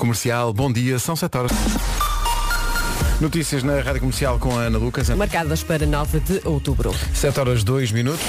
Comercial, bom dia, são 7 horas. Notícias na Rádio Comercial com a Ana Lucas. Marcadas para 9 de outubro. 7 horas 2 minutos.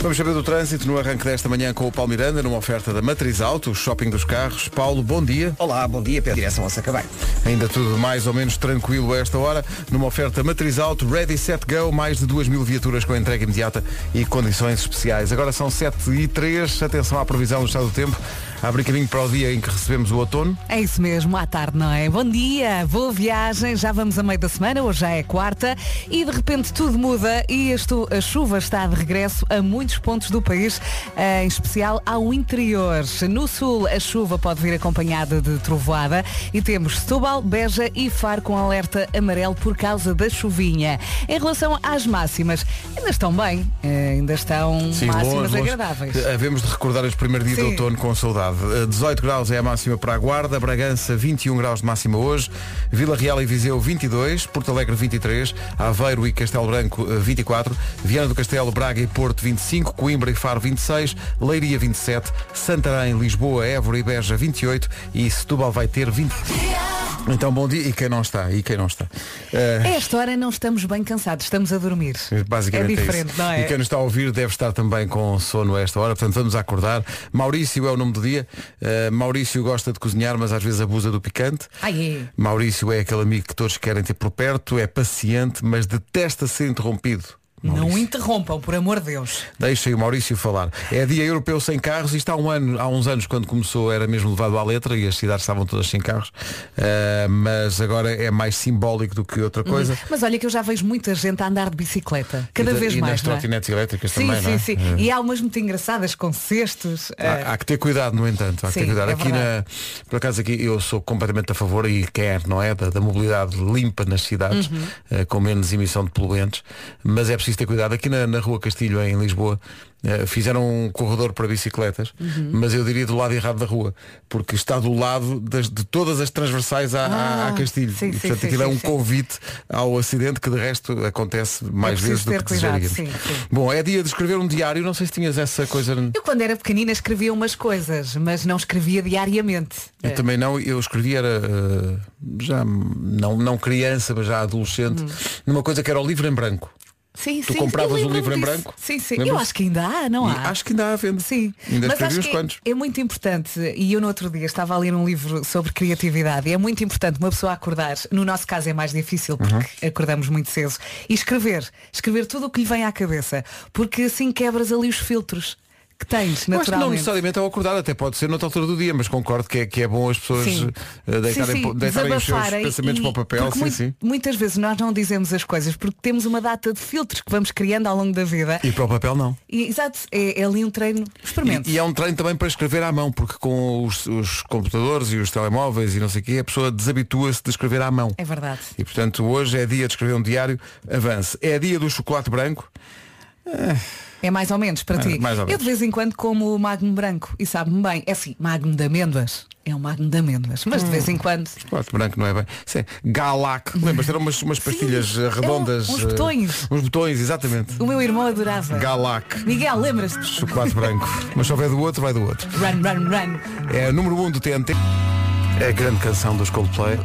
Vamos saber do trânsito no arranque desta manhã com o Paulo Miranda, numa oferta da Matriz Auto, o shopping dos carros. Paulo, bom dia. Olá, bom dia, Pedro. Direção a Sacabém. Ainda tudo mais ou menos tranquilo a esta hora, numa oferta Matriz Auto, Ready, Set, Go, mais de 2 mil viaturas com entrega imediata e condições especiais. Agora são 7 e 3, atenção à previsão do estado do tempo. Abre caminho para o dia em que recebemos o outono. É isso mesmo, à tarde, não é? Bom dia, boa viagem, já vamos a meio da semana, hoje já é quarta e de repente tudo muda e isto, a chuva está de regresso a muitos pontos do país, eh, em especial ao interior. No sul a chuva pode vir acompanhada de trovoada e temos Setúbal, Beja e Faro com alerta amarelo por causa da chuvinha. Em relação às máximas, ainda estão bem, eh, ainda estão máximas agradáveis. Havemos de recordar os primeiros dias de Sim. outono com saudade. Eh, 18 graus é a máxima para a Guarda, Bragança 21 graus de máxima hoje, Vila Real e Viseu 22, Porto Alegre 23, Aveiro e Castelo Branco eh, 24, Viana do Castelo, Braga e Porto 25, Coimbra e Faro 26, Leiria 27, Santarém, Lisboa, Évora e Beja 28 e Setúbal vai ter 20. Então bom dia e quem não está? E quem não está? Eh, A esta hora não estamos bem cansados, estamos a dormir. Basicamente é diferente, isso. não é? E quem nos está a ouvir deve estar também com sono a esta hora, portanto vamos acordar. Maurício é o nome do dia. Uh, Maurício gosta de cozinhar, mas às vezes abusa do picante. Ai, é. Maurício é aquele amigo que todos querem ter por perto, é paciente, mas detesta ser interrompido. Não interrompam, por amor de Deus. Deixem o Maurício falar. É dia europeu sem carros. Isto há, um ano, há uns anos, quando começou, era mesmo levado à letra e as cidades estavam todas sem carros. Uh, mas agora é mais simbólico do que outra coisa. Mas olha que eu já vejo muita gente a andar de bicicleta. Cada e, vez e mais. nas não é? trotinetes elétricas Sim, também, sim, não é? sim. Uh, E há umas muito engraçadas com cestos. eh, Há, há que ter cuidado, no entanto. Há que ter Sim, cuidado. é aqui na, por acaso aqui eu sou completamente a favor e quero, não é? Da, da mobilidade limpa nas cidades, Uhum. eh, com menos emissão de poluentes. Mas é preciso ter cuidado. Aqui na, na Rua Castilho, em Lisboa, eh, fizeram um corredor para bicicletas, Uhum. mas eu diria do lado errado da rua, porque está do lado das- de todas as transversais à, à- à Ah, Castilho. sim, e, portanto, sim, aquilo é sim, um sim. convite ao acidente que de resto acontece mais preciso vezes do que cuidado, desejaríamos. Bom, é dia de escrever um diário, não sei se tinhas essa coisa. Eu quando era pequenina escrevia umas coisas, mas não escrevia diariamente. Eu Eh, também não, eu escrevi era eh, já não, não criança, mas já adolescente, numa coisa que era o livro em branco. Sim, Tu sim, compravas o livro em disso. branco? Sim, sim. Lembras? Eu acho que ainda há, não há? acho que ainda há à venda. Sim, Ainda mas acho que quantos. é muito importante, e eu no outro dia estava a ler um livro sobre criatividade, e é muito importante uma pessoa acordar, no nosso caso é mais difícil porque Uhum. acordamos muito cedo, e escrever, escrever tudo o que lhe vem à cabeça, porque assim quebras ali os filtros que tens, Eu acho que não naturalmente. necessariamente ao acordar, até pode ser noutra altura do dia, mas concordo que é, que é bom as pessoas Sim. eh, deitarem, Sim, sim, deitarem os seus pensamentos e- para o papel. Sim, mui- sim. Muitas vezes nós não dizemos as coisas porque temos uma data de filtros que vamos criando ao longo da vida. E para o papel não. E, exato, é, é ali um treino. Experimente. E, e é um treino também para escrever à mão, porque com os, os computadores e os telemóveis e não sei o quê, a pessoa desabitua-se de escrever à mão. É verdade. E portanto hoje é dia de escrever um diário, avance. É dia do chocolate branco. É mais ou menos para É, ti. mais ou Eu menos. de vez em quando como o magno branco e sabe-me bem. É assim, magno de amêndoas. É um magno de amêndoas. Mas de vez em quando. Chocolate branco não é bem. Sim. Galac. Lembras? Eram umas, umas pastilhas eh, redondas. É uns eh, botões. uns botões, exatamente. O meu irmão adorava. Galac. Miguel, lembras-te? Chocolate branco. Mas se houver do outro, vai do outro. Run, run, run. É número 1 um do TNT. É a grande canção dos Coldplay.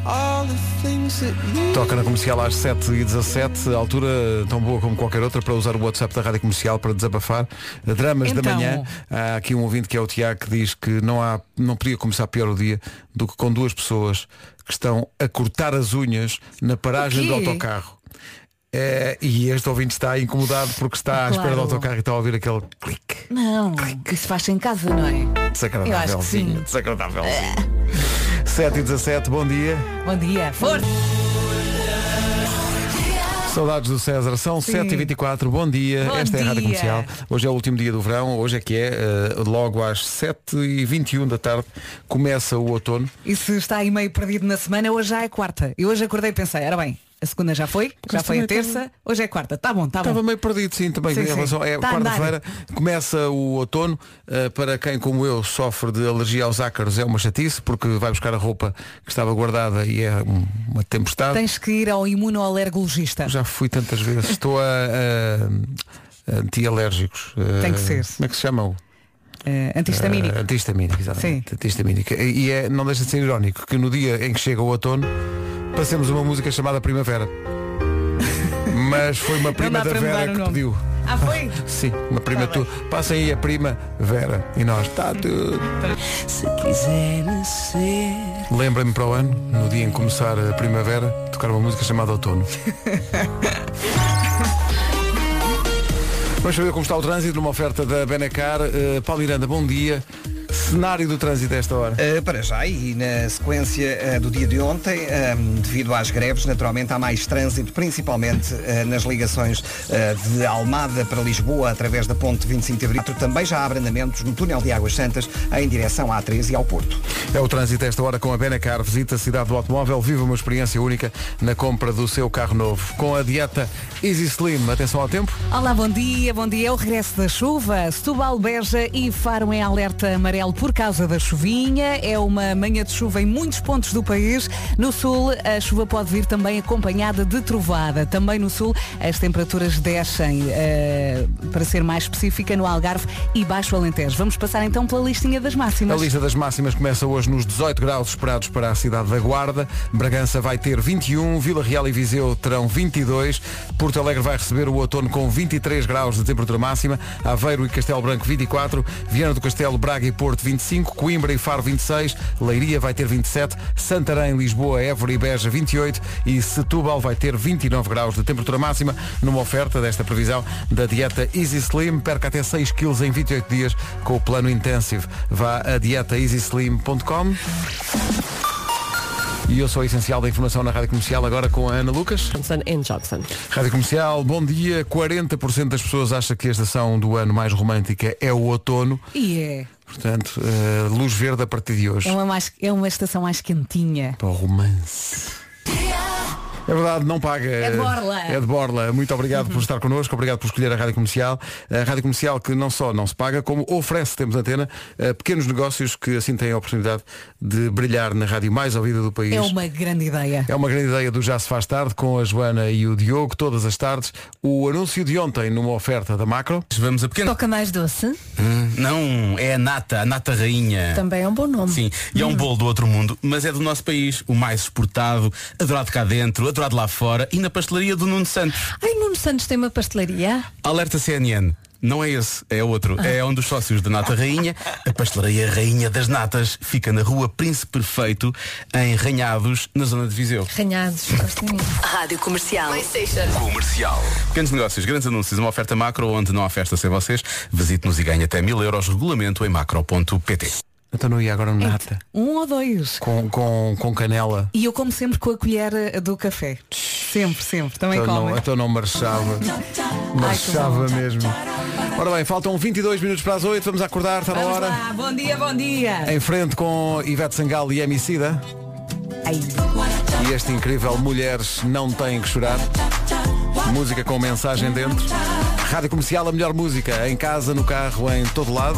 Toca na comercial às 7h17, altura tão boa como qualquer outra para usar o WhatsApp da Rádio Comercial para desabafar. Dramas da Então. manhã. Há aqui um ouvinte que é o Tiago que diz que não, há, não podia começar pior o dia do que com duas pessoas que estão a cortar as unhas na paragem do autocarro. É, e este ouvinte está incomodado porque está à Claro. espera do autocarro e está a ouvir aquele clique. Não, isso faz em casa, não é? Que Desagradávelzinho. sim. Desagradávelzinho. 7 e 17, bom dia. Bom dia. Força. Saudades do César, são Sim. 7h24, bom dia. Bom Esta é a Rádio dia. Comercial. Hoje é o último dia do verão, hoje é que é, eh, logo às 7h21 da tarde, começa o outono. E se está aí meio perdido na semana, hoje já é quarta. Eu hoje acordei e pensei, era bem, a segunda já foi, já foi a terça, hoje é quarta. Tá bom, tá Estava bom. meio perdido, sim, também Sim, em sim. É Tá quarta-feira, começa o outono. eh, para quem, como eu, sofre de alergia aos ácaros, é uma chatice, porque vai buscar a roupa que estava guardada e é um- uma tempestade. Tens que ir ao imunoalergologista. Já fui tantas vezes. Estou a, a- a anti-alérgicos. Tem que ser. Como é que se chamam? eh, antihistamínico. Uh, antihistamínico, exatamente. Sim. Antihistamínico. E é, não deixa de ser irónico que no dia em que chega o outono passemos uma música chamada Primavera. Mas foi uma prima da Vera que pediu. Ah, foi? Sim, uma prima Tá tu. Passa aí a prima Vera. E nós, está tudo. Se quiser ser Lembra-me para o ano, no dia em que começar a primavera, tocar uma música chamada Outono. Vamos saber como está o trânsito numa oferta da Benacar. Uh, Paulo Miranda, bom dia. Cenário do trânsito a esta hora. Uh, para já, e na sequência uh, do dia de ontem, um, devido às greves, naturalmente há mais trânsito, principalmente uh, nas ligações uh, de Almada para Lisboa, através da ponte 25 de Abril. Também já há abrandamentos no túnel de Águas Santas, em direção à A13 e ao Porto. É o trânsito a esta hora com a Benacar. Visita a cidade do automóvel, viva uma experiência única na compra do seu carro novo. Com a dieta Easy Slim, atenção ao tempo. Olá, bom dia, bom dia. É o regresso da chuva. Setúbal, Beja e Faro em alerta amarelo por causa da chuvinha. É uma manhã de chuva em muitos pontos do país. No sul, a chuva pode vir também acompanhada de trovada. Também no sul, as temperaturas descem, eh, para ser mais específica, no Algarve e Baixo Alentejo. Vamos passar então pela listinha das A máximas. lista das máximas começa hoje nos 18 graus esperados para a cidade da Guarda. Bragança vai ter 21, Vila Real e Viseu terão 22, Porto Alegre vai receber o outono com 23 graus de temperatura máxima, Aveiro e Castelo Branco 24, Viana do Castelo, Braga e Porto 25, Coimbra e Faro 26, Leiria vai ter 27, Santarém, Lisboa, Évora e Beja 28 e Setúbal vai ter 29 graus de temperatura máxima numa oferta desta previsão da dieta Easy Slim. Perca até 6 kg em 28 dias com o plano Intensive. Vá a dietaeasyslim.com e eu sou o essencial da informação na Rádio Comercial agora com a Ana Lucas. Johnson Johnson. Rádio Comercial, bom dia. 40% das pessoas acha que a estação do ano mais romântica é o outono. E é. Portanto, eh, luz verde a partir de hoje. É uma, mais, é uma estação mais quentinha. Para o romance. É verdade, não paga. É de Borla. É de Borla. Muito obrigado por estar connosco, obrigado por escolher a Rádio Comercial. A Rádio Comercial que não só não se paga, como oferece, temos antena, a pequenos negócios que assim têm a oportunidade de brilhar na rádio mais ouvida do país. É uma grande ideia. É uma grande ideia do Já se faz tarde com a Joana e o Diogo, todas as tardes. O anúncio de ontem numa oferta da Macro. Vamos a pequeno. Toca mais doce? Hum, Não, é a nata, a nata rainha. Também é um bom nome. Sim, e é um bolo do outro mundo, mas é do nosso país, o mais exportado, adorado cá dentro, adorado lá fora e na pastelaria do Nuno Santos. Ai, Nuno Santos tem uma pastelaria? Alerta CNN. Não é esse, é outro. É um dos sócios da Nata Rainha. A pastelaria Rainha das Natas fica na rua Príncipe Perfeito, em Ranhados, na zona de Viseu. Ranhados. gosto. Rádio Comercial. Comercial. Pequenos negócios, grandes anúncios, uma oferta macro onde não há festa sem vocês. Visite-nos e ganhe até mil euros. Regulamento em macro.pt. Então não ia agora no nata. Um ou dois. Com, com, com canela. E eu como sempre com a colher eh, do café. Sempre, sempre. Também Então como. não, então não marchava. Marchava mesmo. Ora bem, faltam 22 minutos para as 8, vamos acordar, está na hora. lá, bom dia, bom dia. Em frente com Ivete Sangalo e Emicida. Ai, E este incrível Mulheres Não Têm Que Chorar. Música com mensagem dentro. Rádio Comercial, a melhor música. Em casa, no carro, em todo lado.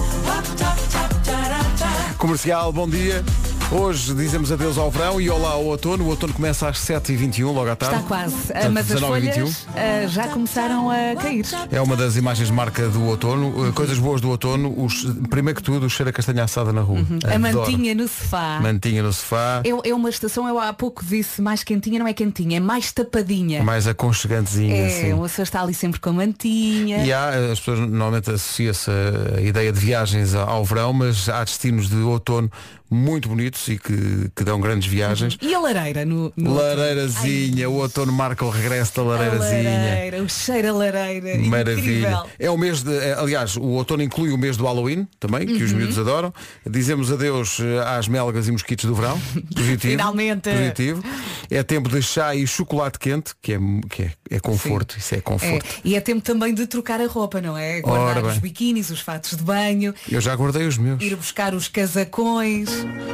Comercial, bom dia. Hoje dizemos adeus ao verão e olá ao outono. O outono começa às 7h21, logo à tarde. está quase. Ah, Portanto, Mas as 19 e 21. folhas ah, já começaram a cair. É uma das imagens marca do outono. Uh, Coisas boas do outono. Os, primeiro que tudo, o cheiro a castanha assada na rua. Uhum. A Adoro. mantinha no sofá. Mantinha no sofá. É, é uma estação, eu há pouco disse mais quentinha, não é quentinha, é mais tapadinha. Mais aconchegantezinha, é, assim. uma pessoa está ali sempre com a mantinha. E há, as pessoas normalmente associam-se a ideia de viagens ao verão, mas há destinos de outono muito bonitos e que, que dão grandes viagens. E a lareira no, no Lareirazinha, o outono marca o regresso da A lareirazinha. lareira, o cheiro a lareira. Maravilha. Incrível. É o mês de. é, Aliás, o outono inclui o mês do Halloween também, que os Uhum. miúdos adoram. Dizemos adeus eh, às melgas e mosquitos do verão. Positivo. Finalmente. Positivo. É tempo de chá e chocolate quente, que é, que é, é conforto. Isso é É, conforto. e é tempo também de trocar a roupa, não é? Guardar os biquínis, os fatos de banho, Eu já guardei os meus. ir buscar os casacões,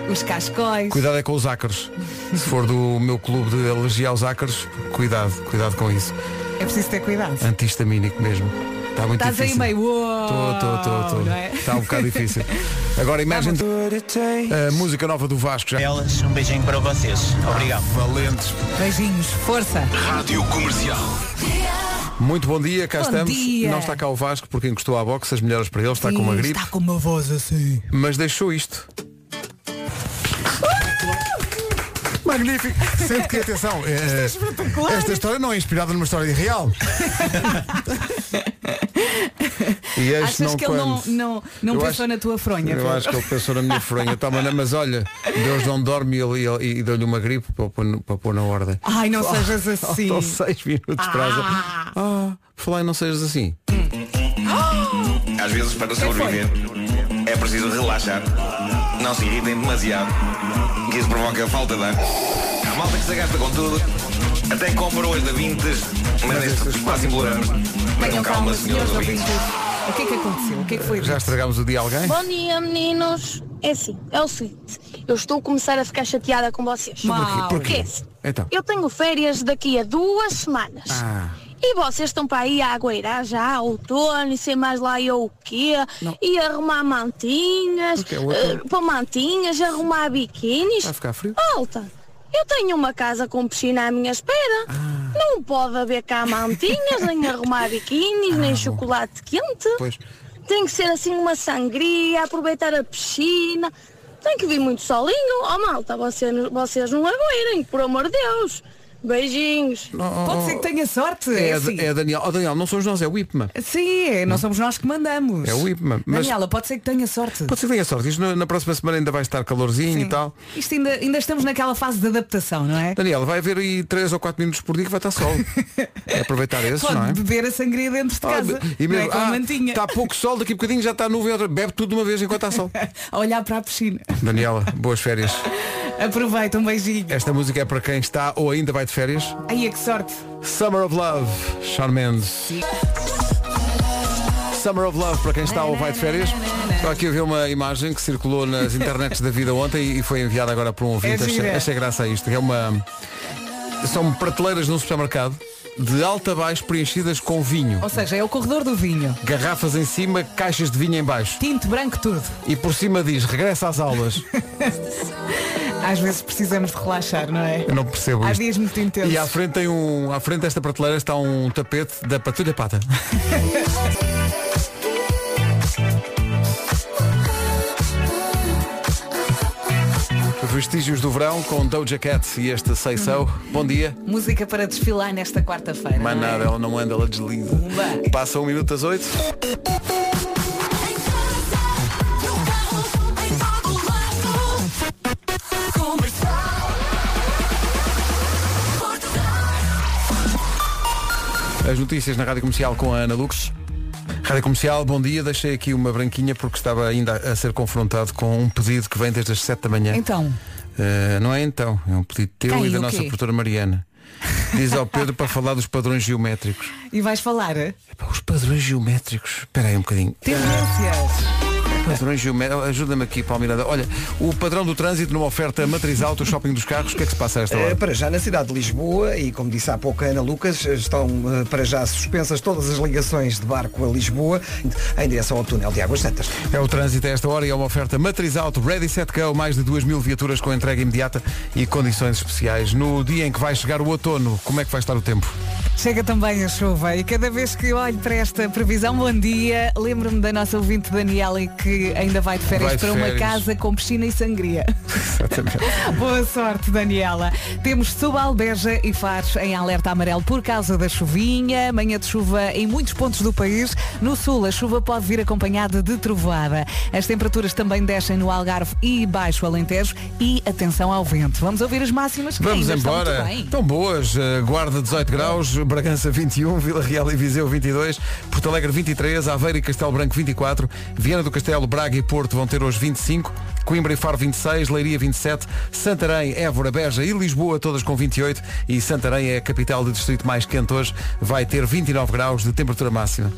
os cascóis. Cuidado é com os ácaros. Se for do meu clube de alergia aos ácaros, cuidado, cuidado com isso. É preciso ter cuidado. Antihistamínico mesmo. Está muito Estás aí difícil. meio. uou, Estou, estou, estou? Está um bocado difícil. Agora imagine a música nova do Vasco já. Elas, um beijinho para vocês. Obrigado. Valentes. Beijinhos, força. Rádio Comercial. Muito bom dia, cá Bom estamos. dia. Não está cá o Vasco porque encostou à boxe, as melhoras para ele, está com uma gripe, Está com uma voz assim. mas deixou isto. Magnífico! Sente que, atenção, eh, esta história não é inspirada numa história real. e este Achas não que ele não, quando- não, não Eu pensou acho- na tua fronha? Eu Pedro? acho que ele pensou na minha fronha. Tá, mas, mas olha, Deus não dorme e, ele- e, e deu-lhe uma gripe para pôr, para pôr na ordem. Ai, não sejas assim. Faltam seis minutos para as... Ah. Ah, por falar em não sejas assim. Às vezes, para sobreviver, é preciso relaxar. Não se irritem demasiado, isso provoca falta de ar. Há malta que se gasta com tudo, até compra hoje da Vintes, mas nestes quase imploramos. Tenham calma, senhores ouvintes. ouvintes. O que é que aconteceu? O que é que foi? Já estragámos o dia a alguém? Bom dia, meninos. É assim, é o seguinte. Eu estou a começar a ficar chateada com vocês. Porque é assim. Então. Eu tenho férias daqui a duas semanas. Ah. E vocês estão para aí a agueirar já, outono, e sei mais lá eu o quê, e arrumar mantinhas, outono. eh, para mantinhas, arrumar biquínis. Vai ficar frio? Alta, eu tenho uma casa com piscina à minha espera. Ah. Não pode haver cá mantinhas, nem arrumar biquínis, nem chocolate quente. Ah, Pois. Tem que ser assim uma sangria, aproveitar a piscina. Tem que vir muito solinho. Oh malta, vocês, vocês não agueirem, por amor de Deus. Beijinhos. Pode ser que tenha sorte. É, É, a- assim. é a Daniel. Oh, Daniel, não somos nós, é o Ipma. Sim, é, não somos nós que mandamos. É o Ipma. Mas Daniela, pode ser que tenha sorte. pode ser que tenha sorte. Isto na, na próxima semana ainda vai estar calorzinho e Sim. tal. Isto ainda, ainda estamos naquela fase de adaptação, não é? Daniel, vai haver aí 3 ou 4 minutos por dia que vai estar sol. É aproveitar esses, Pode não é? beber a sangria dentro de Ah, casa. e não é? mesmo, Com a ah, mantinha. está pouco sol, daqui a bocadinho já está nuvem, outra- bebe tudo de uma vez enquanto está sol. A olhar para a piscina. Daniela, boas férias. Aproveita, um beijinho. Esta música é para quem está ou ainda vai de férias. Ai, que sorte. Summer of Love, Shawn Mendes. Summer of Love para quem está ou vai de férias. Estou aqui a ver uma imagem que circulou nas internets da vida ontem e foi enviada agora por um ouvinte. É achei, achei graça a isto. É uma. São prateleiras num supermercado de alta a baixo preenchidas com vinho. Ou seja, é o corredor do vinho. Garrafas em cima, caixas de vinho em baixo. Tinto branco tudo. E por cima diz, regressa às aulas. Às vezes precisamos de relaxar, não é? Eu não percebo Há isto. dias muito intensos. E à frente tem um. À frente desta prateleira está um tapete da Patrulha Pata. Vestígios do verão com Doja Cat e este Say So. Bom dia. Música para desfilar nesta quarta-feira. Não é? nada, ela não anda, ela desliza. Passa um minuto às oito. As notícias na Rádio Comercial com a Ana Lux. Rádio Comercial, bom dia. Deixei aqui uma branquinha porque estava ainda a ser confrontado com um pedido que vem desde as 7 da manhã. Então, Uh, não é então, é um pedido teu e da nossa quê? produtora Mariana. Diz ao Pedro para falar dos padrões geométricos. e vais falar? Epá, os padrões geométricos. Espera aí um bocadinho. Tendências. Padrões geométricos. Ajuda-me aqui, Paulo Miranda. Olha, o padrão do trânsito numa oferta matriz auto, shopping dos carros, o que é que se passa a esta Eh, hora? Para já na cidade de Lisboa e como disse há pouco a Ana Lucas, estão eh, para já suspensas todas as ligações de barco a Lisboa em direção ao túnel de Águas Santas. É o trânsito a esta hora e é uma oferta matriz auto, ready, set, go, mais de 2 mil viaturas com entrega imediata e condições especiais. No dia em que vai chegar o outono, como é que vai estar o tempo? Chega também a chuva e cada vez que olho para esta previsão, bom dia, lembro-me da nossa ouvinte Daniela que ainda vai de férias Vai de para uma férias. casa com piscina e sangria. Exatamente. Boa sorte, Daniela. Temos Setúbal, Beja e Fares em alerta amarelo por causa da chuvinha. Manhã de chuva em muitos pontos do país. No sul, a chuva pode vir acompanhada de trovoada. As temperaturas também descem no Algarve e Baixo Alentejo. E atenção ao vento. Vamos ouvir as máximas que Vamos embora. Estão boas. Uh, Guarda 18 graus, Bragança 21, Vila Real e Viseu 22, Porto Alegre 23, Aveiro e Castelo Branco 24, Viana do Castelo, Braga e Porto vão ter hoje 25, Coimbra e Faro 26, Leiria 27, Santarém, Évora, Beja e Lisboa todas com 28 e Santarém é a capital do distrito mais quente hoje, vai ter 29 graus de temperatura máxima.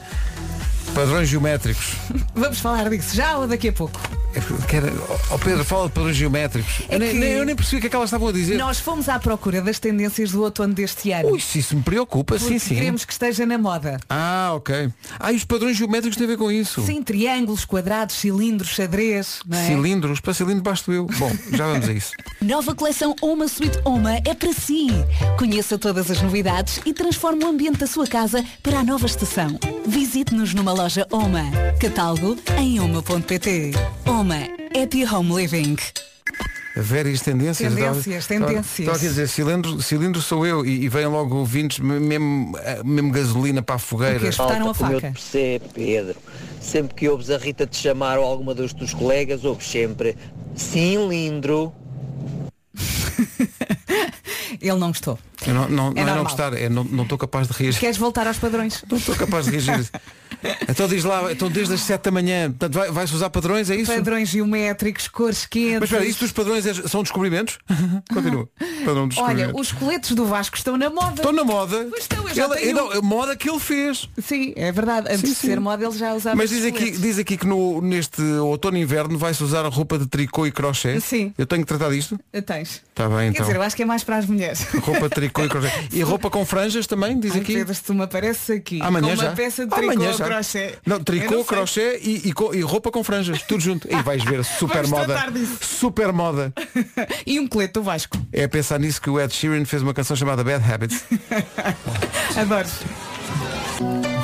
Padrões geométricos. Vamos falar disso já ou daqui a pouco? É quer- Ó Pedro, fala de padrões geométricos. É eu, nem, nem- eu nem percebi o que é que elas estavam a dizer. Nós fomos à procura das tendências do outono deste ano. Ui, se isso me preocupa, porque sim, sim. queremos que esteja na moda. Ah, ok. Ah, e os padrões geométricos têm a ver com isso. Sim, triângulos, quadrados, cilindros, xadrez, não é? Cilindros, para cilindro basto eu. Bom, já vamos a isso. Nova coleção Oma Suite Oma é para si. Conheça todas as novidades e transforme o ambiente da sua casa para a nova estação. Visite-nos numa loja Oma. Catálogo em oma.pt. Oma. Happy Home Living. Várias tendências. Tendências, Estava- tendências. Estava aqui a dizer, cilindro, cilindro sou eu e, e vêm logo ouvintes, me- mesmo, eh, mesmo gasolina para a fogueira. Porque espetaram a Como eu te faca. percebo, Pedro. Sempre que ouves a Rita te chamar ou alguma dos teus colegas, ouves sempre cilindro. Ele não gostou. Eu não, não, não é não normal. gostar, é não não estou capaz de reagir. Queres voltar aos padrões? Não estou capaz de reagir. então diz lá, então desde as 7 da manhã, portanto vai- vai-se usar padrões, é isso? Padrões geométricos, cores quentes. Mas espera, isto dos padrões é- são descobrimentos? Continua. Padrão de Olha, os coletes do Vasco estão na moda. Estão na moda. Pois estão, eu já Ele- tenho- não, moda que ele fez. Sim, é verdade. Antes Sim, de sim. ser moda ele já usava Mas diz aqui, diz aqui que no, neste outono e inverno vai-se usar a roupa de tricô e crochê. Sim. Eu tenho que tratar disto? Tens. Está bem Quer então. dizer, eu acho que é mais para as mulheres. Roupa de tricô e crochê. E roupa com franjas também, diz Ai, aqui? Pedro, se tu me apareces aqui Amanhã com uma já. peça de tricô Amanhã ou já. crochê. Não, tricô, não crochê e, e e roupa com franjas, tudo junto. E vais ver, super Vamos moda. Super moda. E um colete do Vasco. É a pensar nisso que o Ed Sheeran fez uma canção chamada Bad Habits. Adoro.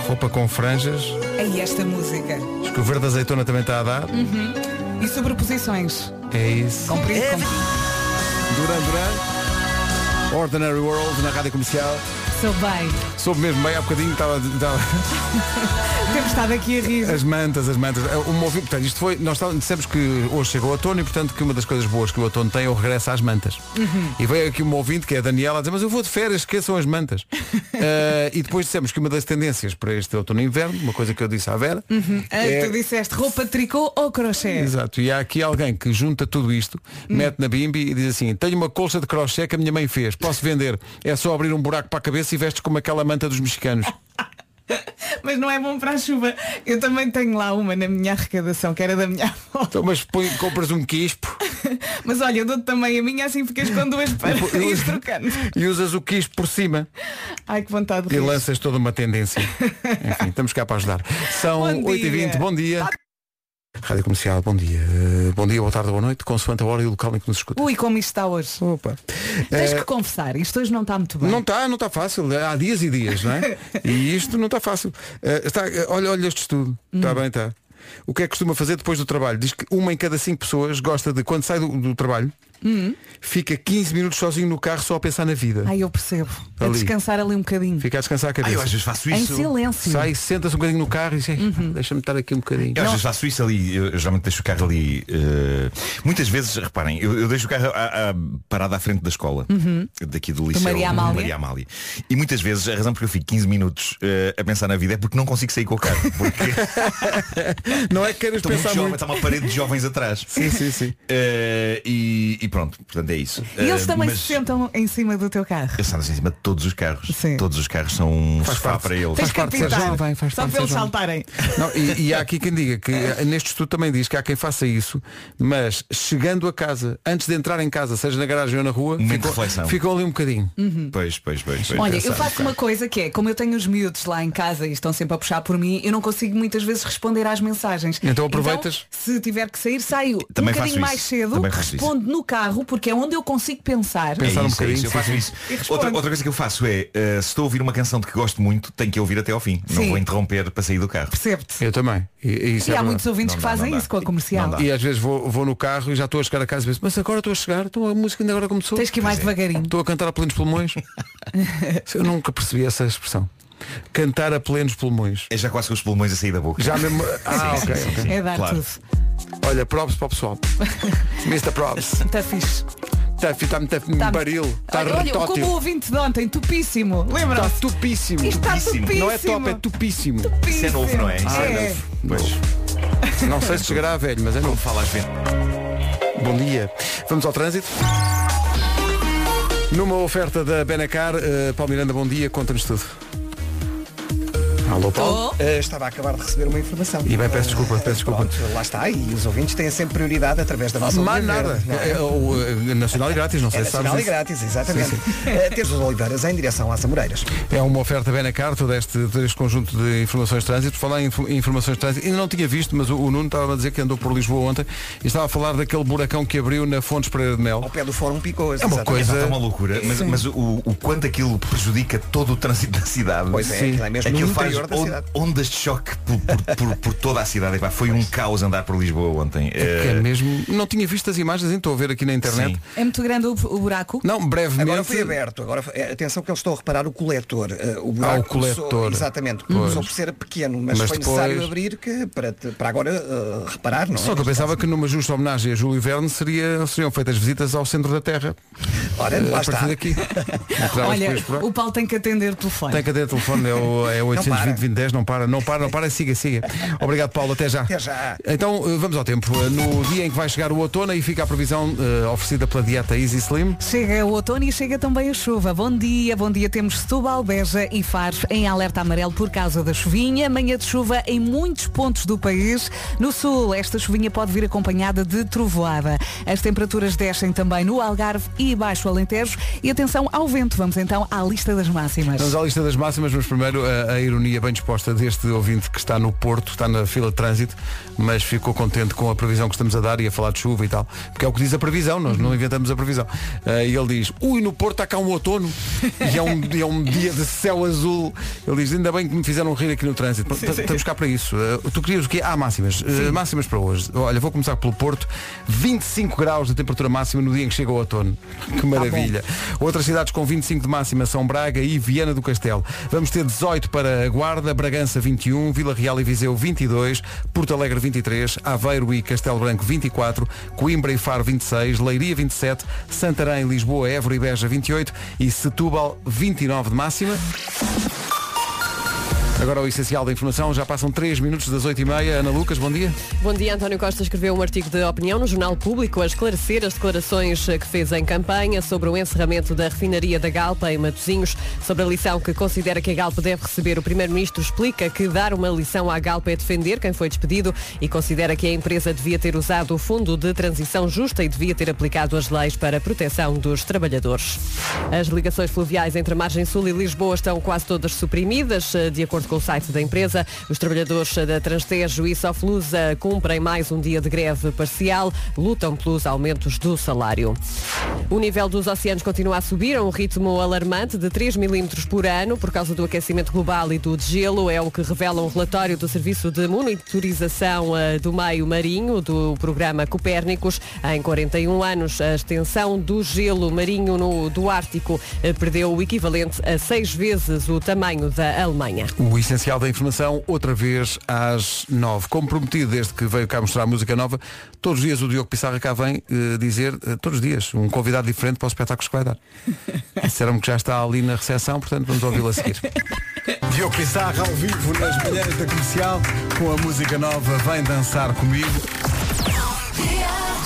Roupa com franjas. É esta música. Acho que o verde azeitona também está a dar. Uhum. E sobreposições. É isso. Comprido, comprido. Duran Duran. Ordinary World na rádio comercial. Sou bem. Soube mesmo bem há bocadinho, estava. estava- Temos estado aqui a rir. As mantas, as mantas. O movimento, portanto, isto foi, nós dissemos que hoje chegou o outono e portanto que uma das coisas boas que o outono tem é o regresso às mantas. Uhum. E veio aqui um ouvinte, que é a Daniela, a dizer, mas eu vou de férias, esqueçam as mantas. Eh, e depois dissemos que uma das tendências para este outono e inverno, uma coisa que eu disse à Vera, Uhum. Ah, é- Tu disseste roupa tricô ou crochê? Exato, e há aqui alguém que junta tudo isto, Hum. mete na bimbi e diz assim, tenho uma colcha de crochê que a minha mãe fez, posso vender, é só abrir um buraco para a cabeça e vestes como aquela manta dos mexicanos. Mas não é bom para a chuva. Eu também tenho lá uma na minha arrecadação, que era da minha avó. Então, mas põe, compras um quispo Mas olha, eu dou-te também a minha assim ficas com duas para ir trocando. e usas o quispo por cima Ai que vontade de e lanças toda uma tendência. Enfim, estamos cá para ajudar. São Bom 8h20, dia. bom dia. Rádio Comercial, bom dia. Eh, Bom dia, boa tarde, boa noite, consoante a hora e o local em que nos escuta. Ui, como isto está hoje. Opa. Tens Eh, que confessar, isto hoje não está muito bem. Não está, não está fácil. Há dias e dias, não é? E isto não está fácil. Eh, está, olha, olha este estudo. Está bem, está. O que é que costuma fazer depois do trabalho? Diz que uma em cada cinco pessoas gosta de, quando sai do, do trabalho, fica 15 minutos sozinho no carro só a pensar na vida. Ai, eu percebo. A Ali. descansar ali um bocadinho. Fica a descansar a cabeça. Ah, eu às vezes faço Em isso. silêncio. Sai, senta-se um bocadinho no carro e diz, "Ei, deixa-me estar aqui um bocadinho. Eu às vezes faço isso ali, eu geralmente deixo o carro ali. eh, muitas vezes, reparem, eu, eu deixo o carro à- à- parado à frente da escola, daqui do liceu Maria Amália. Maria Amália. E muitas vezes a razão porque eu fico 15 minutos eh, a pensar na vida é porque não consigo sair com o carro. Porque Não é que queiras estou muito pensar jovem, muito. está uma parede de jovens atrás. Sim, sim, sim. Eh, e, e pronto, portanto é isso. E eles Eh, também mas se sentam em cima do teu carro. Eu sento em cima de todos os carros. Sim. Todos os carros são um Faz sofá parte. para eles. Faz parte de ser jovem, faz Só parte para eles saltarem. Não, e, e há aqui quem diga que neste estudo também diz que há quem faça isso, mas chegando a casa, antes de entrar em casa, seja na garagem ou na rua, reflexão. ficam ali um bocadinho. Pois, pois, pois, pois. Olha, eu faço uma coisa que é, como eu tenho os miúdos lá em casa e estão sempre a puxar por mim, eu não consigo muitas vezes responder às mensagens. Então aproveitas? se tiver que sair, saio Também um bocadinho mais cedo, respondo no carro, porque é onde eu consigo pensar. É Pensar um isso, é bocadinho, isso, eu faço sim. isso. Outra, outra coisa que eu faço é, eh, se estou a ouvir uma canção de que gosto muito, tenho que ouvir até ao fim. Não Sim. vou interromper para sair do carro. Percebe-te. Eu também. E, e isso E é há muitos ouvintes Não que fazem não isso com a comercial. Não. E às vezes vou, vou no carro e já estou a chegar a casa e penso, mas agora estou a chegar, então a música ainda agora começou. Tens que ir mais é. devagarinho. Estou a cantar a plenos pulmões. Eu nunca percebi essa expressão. Cantar a plenos pulmões. É já quase com os pulmões a sair da boca. Já mesmo. Ah, Sim, ok, sim, sim. É dar Claro. tudo. Olha, props para o pessoal. Mr. Props. Está fixe. Está está muito Tá- baril. Está olha, olha, como o ouvinte de ontem, tupíssimo. Está Lembram-se? tupíssimo. Isto está tupíssimo. tupíssimo. Não é top, é tupíssimo. Isso é novo, não é? Isso É. novo. Pois. Não sei se chegará a velho, mas é Como novo. falas bem. Bom dia. Vamos ao trânsito. Numa oferta da Benacar, uh, Paulo Miranda, bom dia, conta-nos tudo. Alô, Paulo. Uh, estava a acabar de receber uma informação. E bem, peço desculpa, peço desculpa. Pronto, lá está, e os ouvintes têm sempre prioridade através da nossa Mais nada. verde, não é? É, o, eh, nacional e grátis, não sei É se sabes nacional e isso. grátis, exatamente. Uh, Teres os Oliveiras em direção às Amoreiras. É uma oferta Benacar, todo este, todo este conjunto de informações de trânsito. Falar em info- em informações de trânsito, ainda não tinha visto, mas o, o Nuno estava a dizer que andou por Lisboa ontem e estava a falar daquele buracão que abriu na Fontes Pereira de Mel. Ao pé do Fórum Picos. É uma exatamente. coisa- Está uma loucura, mas, mas o, o quanto aquilo prejudica todo o trânsito da cidade. Pois é, Sim. aquilo é mesmo Aquilo faz da cidade. ondas de choque por, por- por- por toda a cidade. Epá, foi um caos andar por Lisboa ontem. Que é Eh, mesmo. Não tinha visto as imagens, então, estou a ver aqui na internet. Sim. É muito grande o, o buraco? Não, brevemente. Agora foi aberto. Agora, foi- eh, atenção que eles estão a reparar o coletor. Eh, o buraco Ah, o coletor. Começou, exatamente. Pois. Começou por ser pequeno, mas, Mas foi depois- necessário abrir que, para, para agora eh, reparar, não é? Só que eu pensava que numa justa homenagem a Júlio Verne seria, seriam feitas visitas ao centro da Terra. Ora, lá a partir está. daqui. Olha, o Paulo tem que atender o telefone. Tem que ter telefone, é o, é o Não para. 820 2010, não para, não para, não para, siga, siga. Obrigado Paulo, até já. Até já. Então eh, vamos ao tempo. Eh, No dia em que vai chegar o outono e fica a previsão eh, oferecida pela dieta Easy Slim. Chega o outono e chega também a chuva. Bom dia, bom dia. Temos Setúbal, Beja e Faro em alerta amarelo por causa da chuvinha. Manhã de chuva em muitos pontos do país. No sul, esta chuvinha pode vir acompanhada de trovoada. As temperaturas descem também no Algarve e Baixo Alentejo. E atenção ao vento. Vamos então à lista das máximas. Vamos à lista das máximas, mas primeiro a, a ironia bem disposta deste ouvinte que está no Porto, está na fila de trânsito, mas ficou contente com a previsão que estamos a dar e a falar de chuva e tal. Porque é o que diz a previsão, nós não inventamos a previsão. Eh, e ele diz, ui, no Porto está cá um outono e é um, é um dia de céu azul. Ele diz, ainda bem que me fizeram rir aqui no trânsito. Estamos cá para isso. Eh, tu querias o quê? Ah, máximas. Eh, máximas para hoje. Olha, vou começar pelo Porto. 25 graus de temperatura máxima no dia em que chega o outono. Que maravilha. Outras cidades com 25 de máxima são Braga e Viana do Castelo. Vamos ter 18 para a Guarda, Bragança 21, Vila Real e Viseu 22, Porto Alegre 23, Aveiro e Castelo Branco 24, Coimbra e Faro 26, Leiria 27, Santarém, Lisboa, Évora e Beja 28 e Setúbal 29 de máxima. Agora o essencial da informação, já passam 3 minutos das 8h30. Ana Lucas, bom dia. Bom dia, António Costa escreveu um artigo de opinião no Jornal Público a esclarecer as declarações que fez em campanha sobre o encerramento da refinaria da Galpa em Matosinhos, sobre a lição que considera que a Galpa deve receber. O Primeiro-Ministro explica que dar uma lição à Galpa é defender quem foi despedido e considera que a empresa devia ter usado o Fundo de Transição Justa e devia ter aplicado as leis para a proteção dos trabalhadores. As ligações fluviais entre a Margem Sul e Lisboa estão quase todas suprimidas, de acordo com o site da empresa. Os trabalhadores da Transtejo e Soflusa cumprem mais um dia de greve parcial, lutam pelos aumentos do salário. O nível dos oceanos continua a subir a um ritmo alarmante de 3 milímetros por ano por causa do aquecimento global e do degelo. É o que revela um relatório do Serviço de Monitorização eh, do Meio Marinho do programa Copérnicos. Em 41 anos, a extensão do gelo marinho no, do Ártico eh, perdeu o equivalente a seis vezes o tamanho da Alemanha. Essencial da informação, outra vez às 9. Como prometido, desde que veio cá mostrar a música nova, todos os dias o Diogo Pissarra cá vem eh, dizer, eh, todos os dias, um convidado diferente para os espetáculos que vai dar. Disseram-me que já está ali na recepção, portanto vamos ouvi-lo a seguir. Diogo Pissarra ao vivo nas manhãs da comercial, com a música nova Vem Dançar Comigo.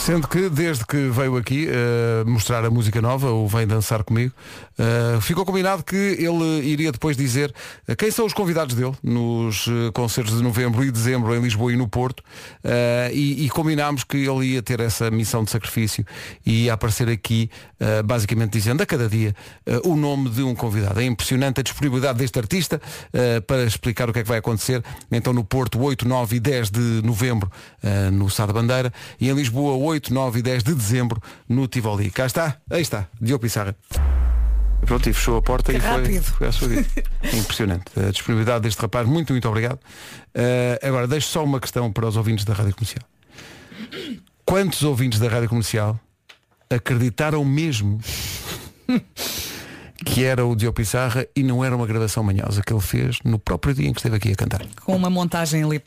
Sendo que desde que veio aqui eh, mostrar a música nova, o Vem Dançar Comigo, eh, ficou combinado que ele iria depois dizer eh, quem são os convidados dele nos concertos de novembro e dezembro em Lisboa e no Porto e, e combinámos que ele ia ter essa missão de sacrifício e ia aparecer aqui basicamente dizendo a cada dia o nome de um convidado. É impressionante a disponibilidade deste artista para explicar o que é que vai acontecer. Então no Porto 8, 9 e 10 de novembro no Sá da Bandeira e em Lisboa 8, 9 e 10 de dezembro no Tivoli. Cá está, aí está, Diogo Pissarra. Pronto, e fechou a porta Que e foi, rápido. foi à sua vida. Impressionante. A disponibilidade deste rapaz, muito, muito obrigado. Eh, agora, deixo só uma questão para os ouvintes da Rádio Comercial. Quantos ouvintes da Rádio Comercial acreditaram mesmo que era o Diogo Pissarra e não era uma gravação manhosa que ele fez no próprio dia em que esteve aqui a cantar? Com uma montagem ali.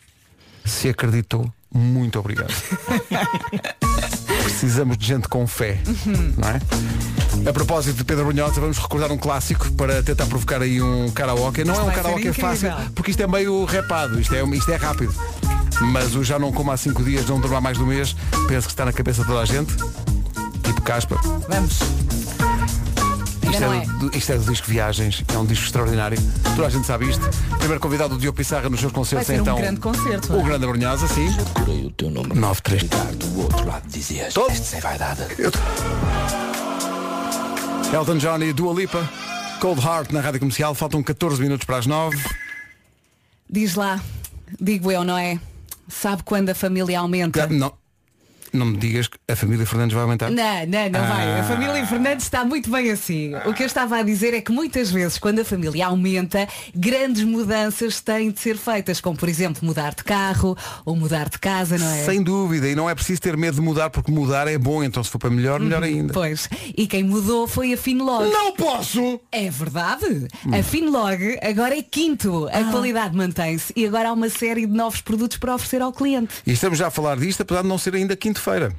Se acreditou, muito obrigado. Precisamos de gente com fé, não é? A propósito de Pedro Brunhosa, vamos recordar um clássico para tentar provocar aí um karaoke. Não é um karaoke fácil, porque isto é meio repado, isto é, isto é rápido. Mas o já não como há cinco dias, não durma mais um mês, penso que está na cabeça de toda a gente. Tipo caspa. Vamos. Isto não é, é? do, isto é do disco Viagens, é um disco extraordinário. Toda a gente sabe isto. Primeiro convidado do Diogo Pissarra nos seus Vai concertos ser é um então grande concerto. o Grande Abrunhosa, sim. Procurei o teu nome. 93. Do outro lado dizias. Todo. Este sem vaidade. Elton John e Dua Lipa. Cold Heart na Rádio Comercial. Faltam 14 minutos para as 9. Diz lá, digo eu, não é? Sabe quando a família aumenta? Não, não me digas que a família Fernandes vai aumentar. Não, não, não vai. A Ah. família Fernandes está muito bem assim. O que eu estava a dizer é que muitas vezes, quando a família aumenta, grandes mudanças têm de ser feitas, como por exemplo mudar de carro ou mudar de casa, não é? Sem dúvida, e não é preciso ter medo de mudar, porque mudar é bom, então se for para melhor, melhor ainda. Pois. E quem mudou foi a Finlog. Não posso! É verdade. A Finlog agora é quinto. A qualidade mantém-se e agora há uma série de novos produtos para oferecer ao cliente. E estamos já a falar disto, apesar de não ser ainda quinta-feira.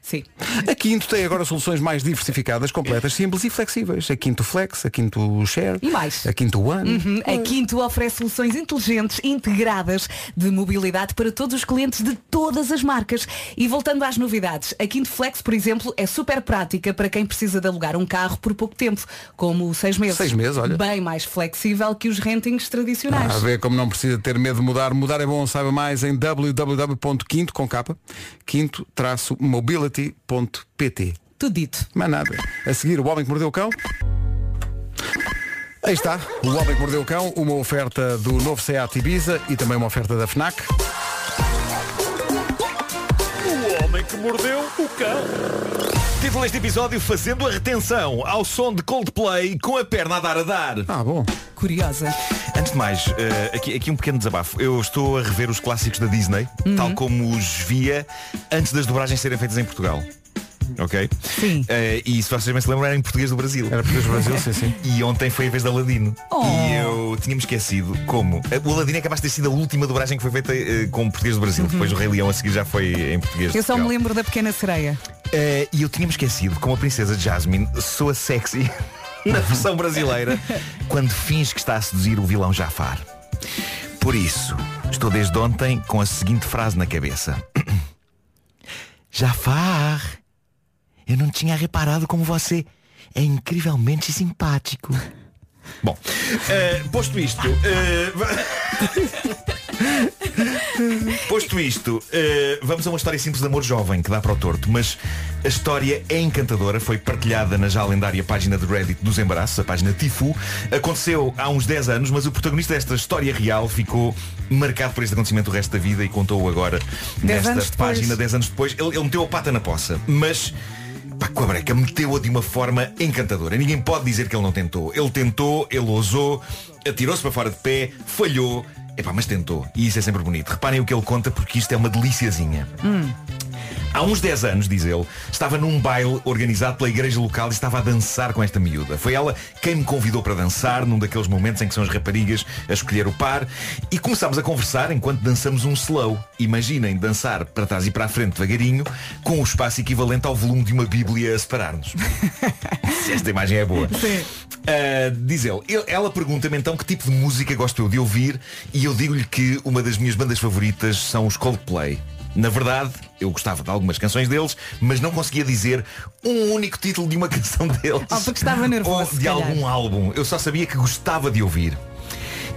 Sim. A Quinto tem agora soluções mais diversificadas, completas, simples e flexíveis. A Quinto Flex, a Quinto Share, E mais. a Quinto One. Uhum. A Quinto oferece soluções inteligentes integradas de mobilidade para todos os clientes de todas as marcas. E voltando às novidades, a Quinto Flex, por exemplo, é super prática para quem precisa de alugar um carro por pouco tempo, como seis meses. Seis meses, olha. Bem mais flexível que os rentings tradicionais. A ver como não precisa ter medo de mudar. Mudar é bom, saiba mais em www.quinto com capa, quinto-mobility.pt. Tudo dito. Mais nada. A seguir, o Homem que Mordeu o Cão. Aí está, o Homem que Mordeu o Cão, uma oferta do novo Seat Ibiza e também uma oferta da FNAC. O homem que mordeu o cão. Título deste episódio Fazendo a retenção ao som de Coldplay com a perna a dar a dar. Ah, bom. Curiosa. Antes de mais, eh, aqui, aqui um pequeno desabafo. Eu estou a rever os clássicos da Disney, tal como os via antes das dobragens serem feitas em Portugal. Ok? Sim. Eh, e se vocês bem se lembram, era em português do Brasil. Era português do Brasil, sim, sim. E ontem foi a vez de Aladino. Oh. E eu tinha-me esquecido como. O Aladino é capaz de ter sido a última dobragem que foi feita eh, com português do Brasil. Depois o Rei Leão a seguir já foi em português. Eu só me lembro da pequena sereia. Eh, e eu tinha-me esquecido como a princesa Jasmine soa sexy na versão brasileira quando finge que está a seduzir o vilão Jafar. Por isso, estou desde ontem com a seguinte frase na cabeça. Jafar, eu não tinha reparado como você é incrivelmente simpático. Bom, eh, posto isto, eh, Posto isto, eh, vamos a uma história simples de amor jovem que dá para o torto, mas a história é encantadora, foi partilhada na já lendária página de Reddit dos embaraços, a página Tifu. Aconteceu há uns 10 anos, mas o protagonista desta história real ficou marcado por este acontecimento o resto da vida e contou-o agora Dez nesta página 10 anos depois. Ele, ele meteu a pata na poça, mas Pá, com a breca, meteu-a de uma forma encantadora. Ninguém pode dizer que ele não tentou. Ele tentou, ele ousou, atirou-se para fora de pé, falhou. Epá, mas tentou. E isso é sempre bonito. Reparem o que ele conta porque isto é uma deliciazinha. Há uns 10 anos, diz ele, estava num baile organizado pela igreja local e estava a dançar com esta miúda. Foi ela quem me convidou para dançar, num daqueles momentos em que são as raparigas a escolher o par, e começámos a conversar enquanto dançamos um slow. Imaginem dançar para trás e para a frente devagarinho, com o espaço equivalente ao volume de uma bíblia a separar-nos. Se esta imagem é boa. Ah, diz ele, ele- ela pergunta-me então que tipo de música gosto eu de ouvir e eu digo-lhe que uma das minhas bandas favoritas são os Coldplay. Na verdade, eu gostava de algumas canções deles, mas não conseguia dizer um único título de uma canção deles. Oh, porque estava nervoso, Ou de algum álbum. Eu só sabia que gostava de ouvir.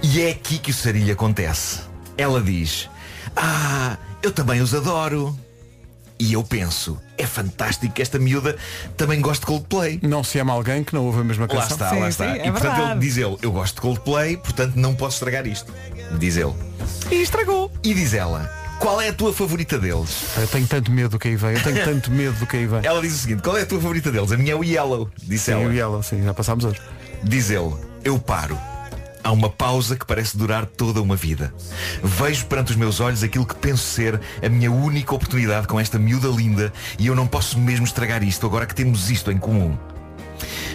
E é aqui que o sarilho acontece. Ela diz, ah, eu também os adoro. E eu penso, é fantástico que esta miúda também goste de Coldplay. Não se ama alguém que não ouve a mesma Lá canção. está, lá está. e portanto ele diz ele, eu gosto de Coldplay, portanto não posso estragar isto. Diz ele. E estragou. E diz ela, qual é a tua favorita deles? Eu tenho tanto medo do que aí vem. Eu tenho tanto medo do que aí vem. Ela diz o seguinte, qual é a tua favorita deles? A minha é o Yellow, disse Sim, ela. o Yellow, sim, já passámos hoje. Diz ele, eu paro. Há uma pausa que parece durar toda uma vida. Vejo perante os meus olhos aquilo que penso ser a minha única oportunidade com esta miúda linda e eu não posso mesmo estragar isto agora que temos isto em comum.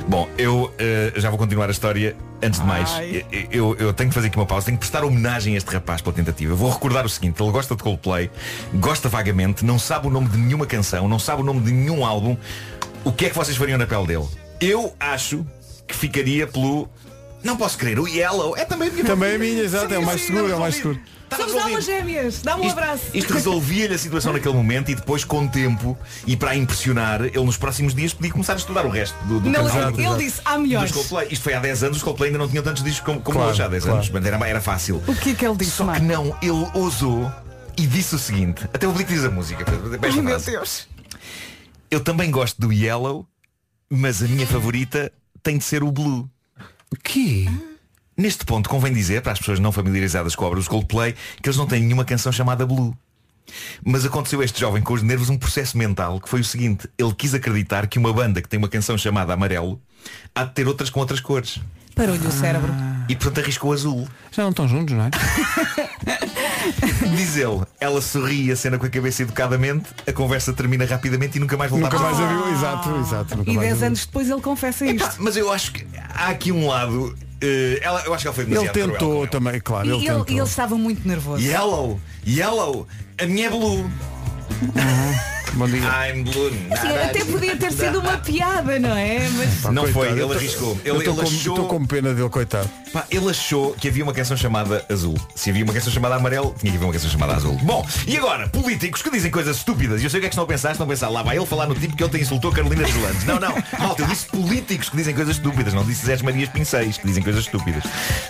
Bom, eu eh, já vou continuar a história. Antes de mais, Ai. eu, eu- tenho que fazer aqui uma pausa, tenho que prestar homenagem a este rapaz pela tentativa. Eu vou recordar o seguinte, ele gosta de Coldplay, gosta vagamente, não sabe o nome de nenhuma canção, não sabe o nome de nenhum álbum. O que é que vocês fariam na pele dele? Eu acho que ficaria pelo. Não posso crer, o Yellow é também minha Também é minha, exato, é o mais Sim, seguro, é o mais resolvido. Seguro. Somos almas gêmeas. Dá-me um abraço. Isto resolvia-lhe a situação naquele momento e depois, com o tempo, e para a impressionar, ele nos próximos dias podia começar a estudar o resto do, do Não, catálogo ele disse, há melhores. Isto foi há 10 anos, os Coldplay ainda não tinham tantos discos como, como Claro, hoje há 10 claro. anos, mas era, era fácil. O que é que ele disse, Só que não, ele ousou e disse o seguinte, até o que diz a música. Ai, meu. Deus. Eu também gosto do Yellow, mas a minha favorita tem de ser o Blue. Que? Neste ponto convém dizer, para as pessoas não familiarizadas com a obra dos Coldplay, que eles não têm nenhuma canção chamada Blue. Mas aconteceu a este jovem com os nervos um processo mental que foi o seguinte, ele quis acreditar que uma banda que tem uma canção chamada Amarelo há de ter outras com outras cores. Parou-lhe o cérebro. E portanto arriscou azul. Já não estão juntos, não é? Diz ele, ela sorri a cena com a cabeça educadamente, a conversa termina rapidamente e nunca mais voltava Nunca mais viu, exato, exato. Nunca E mais 10 a viu. anos depois ele confessa Epá, isto. mas eu acho que há aqui um lado. Eh, ela, eu acho que ela foi Ele demasiado cruel com tentou ela. também, claro, E ele ele, tentou. ele estava muito nervoso. Yellow, yellow, a minha é blue. Bom dia. I'm blue. Assim, até podia ter sido uma piada, não é? Mas Pá, Não foi, coitado, ele eu tô- arriscou. Eu Ele, estou ele com, achou. estou com pena dele, coitado. Pá, ele achou que havia uma canção chamada Azul. Se havia uma canção chamada Amarelo, tinha que haver uma canção chamada Azul. Bom, e agora, políticos que dizem coisas estúpidas. E eu sei o que é que estão a pensar, estão a pensar, lá vai ele falar no tipo que ele tem insultou a Carolina Deslandes. Não, não. Malta, eu disse políticos que dizem coisas estúpidas, não disse Zé Marias Pinceis que dizem coisas estúpidas.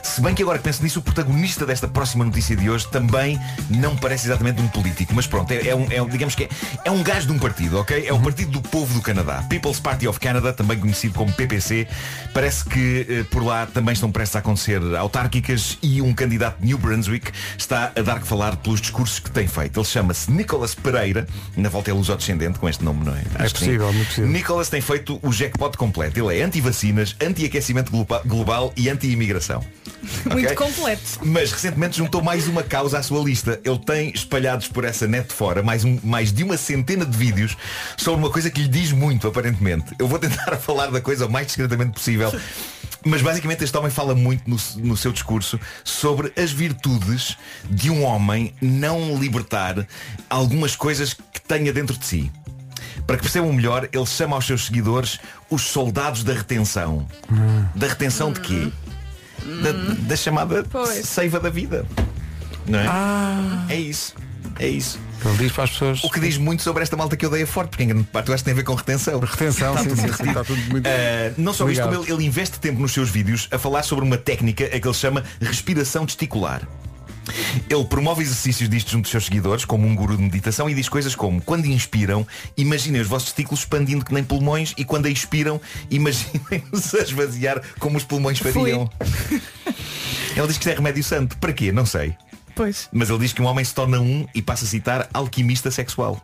Se bem que agora que penso nisso, o protagonista desta próxima notícia de hoje também não parece exatamente um político. Mas pronto, é, é um, é digamos que é, é um gajo de um partido, ok? É o Partido do Povo do Canadá. People's Party of Canada, também conhecido como PPC. Parece que eh, por lá também estão prestes a acontecer autárquicas e um candidato de New Brunswick está a dar que falar pelos discursos que tem feito. Ele chama-se Nicolas Pereira, na volta é luso-descendente com este nome, não é? É Acho que sim. possível, muito possível. Nicolas tem feito o jackpot completo. Ele é anti-vacinas, anti-aquecimento globa- global e anti-imigração. muito Ok? completo. Mas recentemente juntou mais uma causa à sua lista. Ele tem espalhados por essa net fora mais, um- mais de uma centena de vídeos sobre uma coisa que lhe diz muito, aparentemente. Eu vou tentar falar da coisa o mais discretamente possível. Mas basicamente este homem fala muito no, no seu discurso sobre as virtudes de um homem não libertar algumas coisas que tenha dentro de si. Para que percebam melhor, ele chama aos seus seguidores os soldados da retenção. Da retenção de quê? Da, da chamada Pois. seiva da vida. Não é? É isso. É isso. Ele diz para as pessoas. O que diz muito sobre esta malta que odeia forte, porque em grande parte eu acho que tem a ver com retenção. Retenção, Está sim, tudo sim, muito sim, está tudo muito. Uh, não só isto, ligado. como ele, ele investe tempo nos seus vídeos a falar sobre uma técnica a que ele chama respiração testicular. Ele promove exercícios disto junto dos seus seguidores, como um guru de meditação, e diz coisas como, quando inspiram, imaginem os vossos testículos expandindo que nem pulmões, e quando expiram, imaginem-nos a esvaziar como os pulmões fariam. Ele diz que isto é remédio santo. Para quê? Não sei. Pois. Mas ele diz que um homem se torna um e passa a citar alquimista sexual.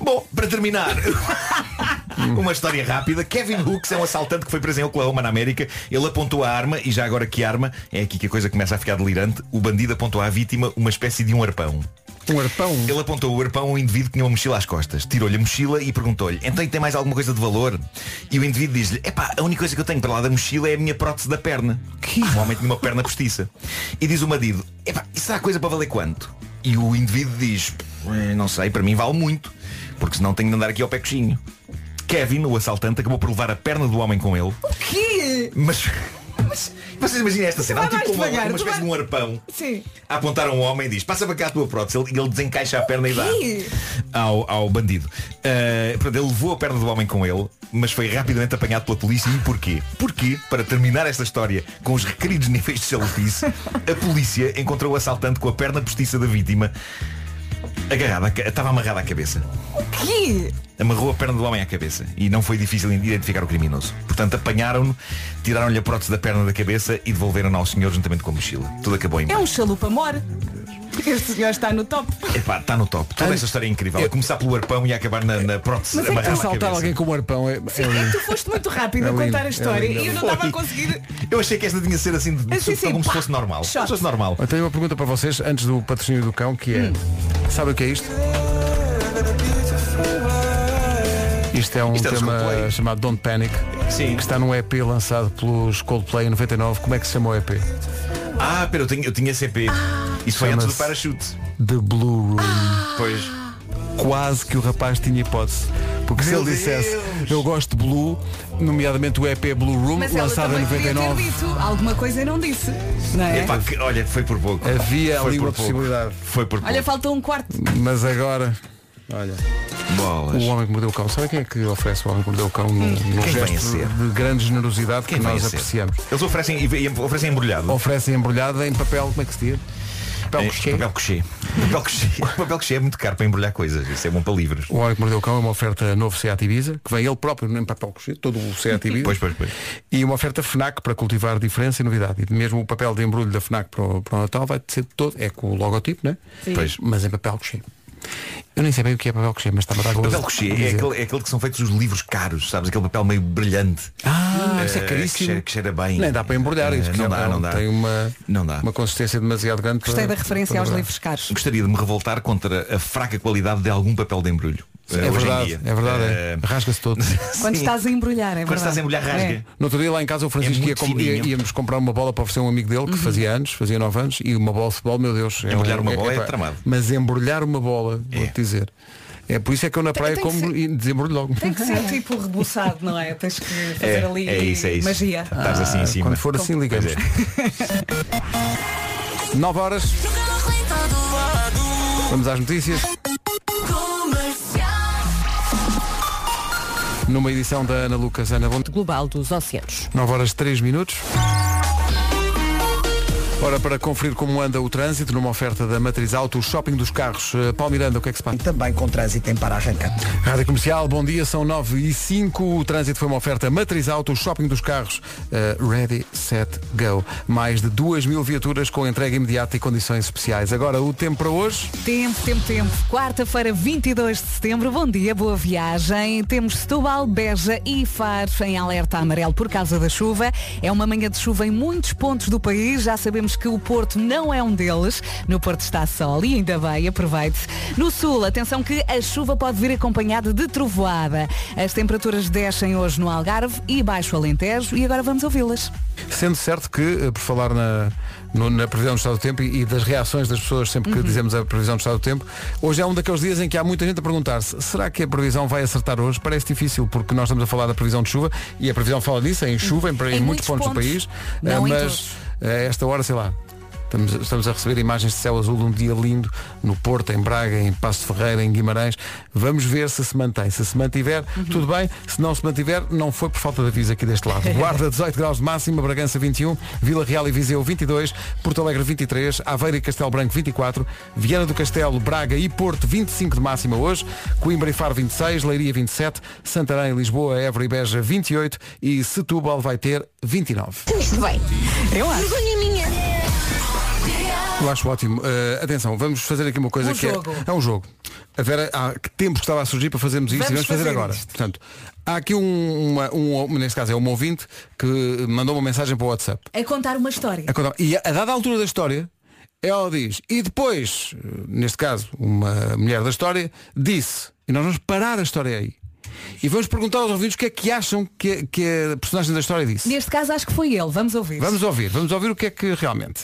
Bom, para terminar, uma história rápida. Kevin Hooks é um assaltante que foi preso em Oklahoma, na América. Ele apontou a arma, e já agora que arma, é aqui que a coisa começa a ficar delirante. O bandido apontou à vítima uma espécie de um arpão. Um arpão. Ele apontou o arpão a um indivíduo que tinha uma mochila às costas. Tirou-lhe a mochila e perguntou-lhe, então tem mais alguma coisa de valor? E o indivíduo diz-lhe, epá, a única coisa que eu tenho para lá da mochila é a minha prótese da perna. Que? O homem tinha uma perna postiça. E diz o bandido, epá, isso será coisa para valer quanto? E o indivíduo diz, "Eh, não sei, para mim vale muito, porque senão tenho de andar aqui ao pé coxinho. Kevin, o assaltante, acabou por levar a perna do homem com ele, O quê? mas... mas vocês imaginem esta cena, há tipo uma, devagar, uma espécie vai- de um arpão Sim. a apontar a um homem e diz passa para cá a tua prótese e ele desencaixa a perna e dá ao, ao bandido Uh, portanto, ele levou a perna do homem com ele mas foi rapidamente apanhado pela polícia e porquê? Porque, para terminar esta história com os requeridos níveis de chalefice a polícia encontrou o assaltante com a perna postiça da vítima agarrada, estava amarrada à cabeça O quê? Amarrou a perna do homem à cabeça e não foi difícil identificar o criminoso. Portanto, apanharam-no, tiraram-lhe a prótese da perna da cabeça e devolveram-no ao senhor juntamente com a mochila. Tudo acabou em É um chalupa-mor. Este senhor está no top. Epá, está no top. Toda esta história é incrível. A começar pelo arpão e a acabar na, na prótese Mas é que Assaltar cabeça. alguém com um arpão é, é Sim, é que lindo. tu foste muito rápido É a contar lindo, a é história lindo. e eu não estava a conseguir. Eu achei que esta tinha de ser assim, de, Assim, sim, como se pá. fosse normal. Shot. Como se fosse normal. Eu tenho uma pergunta para vocês antes do patrocínio do cão, que é. Sabe o que é isto? Isto é um Isto é tema Coldplay. chamado Don't Panic, Sim. que está num EP lançado pelos Coldplay em 99. Como é que se chama o EP? Ah, pera, eu tinha, eu tinha CP. Isso foi antes do parachute. The Blue Room. Pois. Quase que o rapaz tinha hipótese. Porque se Meu ele dissesse eu gosto de Blue, nomeadamente o EP Blue Room, Mas lançado em também podia ter 99. dito alguma coisa e não disse. Não é? Epá, que- olha, foi por pouco. Havia Foi ali uma pouco. possibilidade. Foi por pouco. Olha, faltou um quarto. Mas agora, olha, Bolas. o Homem que Mordeu o Cão, sabe quem é que oferece o Homem que Mordeu o Cão num, Quem gesto de grande generosidade Quem que nós apreciamos? Eles oferecem, oferecem embrulhado. Oferecem embrulhada em papel, como é que se diz? Papel Em couché. Papel couché. Papel couché é muito caro para embrulhar coisas. Isso é bom para livros. O Homem que Mordeu o Cão é uma oferta novo Seat Ibiza, que vem ele próprio em papel couché, todo o Seat Ibiza. Pois, pois, pois. E uma oferta FNAC para cultivar diferença e novidade. E mesmo o papel de embrulho da FNAC para o, para o Natal vai ser todo, é com o logotipo, né? Sim. Pois. Mas em papel couché. Eu nem sei bem o que é papel couché, mas está a dar gozo Papel couché a é aquele, é aquele que são feitos os livros caros, sabes? Aquele papel meio brilhante. Ah, Eh, isso é Que caríssimo. cheira, que cheira bem. Nem dá para embrulhar Eh, isso. Não dá, é- não dá. Tem uma, Não dá. uma consistência demasiado grande. Gostei para- da referência para aos livros caros. Gostaria de me revoltar contra a fraca qualidade de algum papel de embrulho. Sim, eh, é hoje em verdade, é verdade. Eh, é. Rasga-se todo. Quando estás a embrulhar, é Quando verdade. estás a embrulhar, rasga. É. No outro dia lá em casa o Francisco É ia com- ia- íamos comprar uma bola para oferecer a um amigo dele que fazia anos, fazia 9 anos, e uma bola de futebol, meu Deus. é Embrulhar um- uma bola é tramado. Mas embrulhar uma bola, vou-te dizer. É por isso é que eu na praia tem que como ser- e desembrulho logo. Tem que ser tipo rebuçado, não é? Tens que fazer É, ali é isso, é isso. magia. Estás assim em cima. Quando for assim ligamos. Pois é. 9 horas. Vamos às notícias. Numa edição da Ana Lucas Ana Bom. Global dos Oceanos. 9 horas 3 minutos. Ora, para conferir como anda o trânsito numa oferta da Matriz Auto, o shopping dos carros. Eh, Paulo Miranda, o que é que se passa? Também com trânsito em para arrancar. Rádio Comercial, bom dia, são 9 e 5. O trânsito foi uma oferta Matriz Auto, o shopping dos carros. eh, ready, set, go. Mais de 2 mil viaturas com entrega imediata e condições especiais. Agora, o tempo para hoje. Tempo, tempo, tempo. Quarta-feira, 22 de setembro. Bom dia, boa viagem. Temos Setúbal, Beja e Faro em alerta amarelo por causa da chuva. É uma manhã de chuva em muitos pontos do país. Já sabemos que o Porto não é um deles. No Porto está sol e ainda bem, aproveite. No Sul, atenção que a chuva pode vir acompanhada de trovoada. As temperaturas descem hoje no Algarve e Baixo Alentejo e agora vamos ouvi-las. Sendo certo que, eh, por falar na, no- na previsão do estado do tempo e, e das reações das pessoas sempre que dizemos a previsão do estado do tempo, hoje é um daqueles dias em que há muita gente a perguntar-se, será que a previsão vai acertar hoje? Parece difícil, porque nós estamos a falar da previsão de chuva e a previsão fala disso, é em chuva, em, em Em muitos muitos pontos, do pontos. país, eh, mas a esta hora, sei lá. Estamos, estamos a receber imagens de céu azul de um dia lindo no Porto, em Braga, em Passo de Ferreira, em Guimarães. Vamos ver se se mantém. Se se mantiver, Uhum. tudo bem. Se não se mantiver, não foi por falta de aviso aqui deste lado. Guarda 18 graus de máxima, Bragança 21, Vila Real e Viseu 22, Porto Alegre 23, Aveiro e Castelo Branco 24, Viana do Castelo, Braga e Porto 25 de máxima hoje, Coimbra e Faro 26, Leiria 27, Santarém, Lisboa, Évora e Beja 28 e Setúbal vai ter 29. Isto bem. Eu acho. Vergonha minha. Eu acho ótimo. Uh, atenção, vamos fazer aqui uma coisa Um que é-. É, um jogo. A Vera, há que tempo que estava a surgir para fazermos isto Vamos e vamos fazer, fazer agora. isto. Portanto, há aqui um, uma, um, neste caso é um ouvinte que mandou uma mensagem para o WhatsApp. É contar uma história. A contar- E a, a dada altura da história, ela diz, e depois, neste caso, uma mulher da história, disse, e nós vamos parar a história aí. E vamos perguntar aos ouvintes o que é que acham que, que a personagem da história disse. Neste caso acho que foi ele. Vamos ouvir. Vamos ouvir, vamos ouvir o que é que realmente.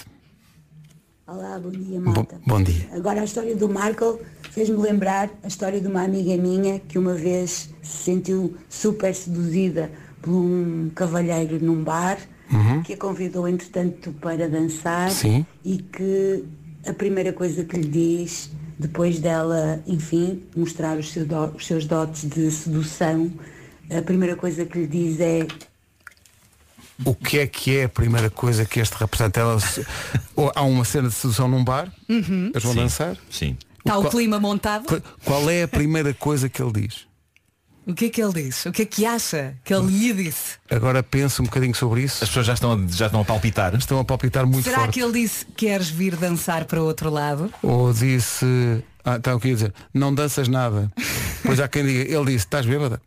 Olá, bom dia, Bom, malta. bom dia. Agora a história do Marco fez-me lembrar a história de uma amiga minha que uma vez se sentiu super seduzida por um cavalheiro num bar Uhum. que a convidou entretanto para dançar Sim. e que a primeira coisa que lhe diz depois dela, enfim, mostrar os seus dotes de sedução, a primeira coisa que lhe diz é O que é que é a primeira coisa que este representa? Ela, se- ou há uma cena de sedução num bar, Uhum. eles vão Sim. dançar. Sim. Está o qual- clima montado. Qual- Qual é a primeira coisa que ele diz? O que é que ele disse? O que é que acha que ele lhe disse? Agora pensa um bocadinho sobre isso. As pessoas já estão, a- já estão a palpitar. Estão a palpitar muito Será forte. que ele disse queres vir dançar para o outro lado? Ou disse. Ah, então o que ia dizer? Não danças nada. Depois há quem diga, ele disse, estás bêbada?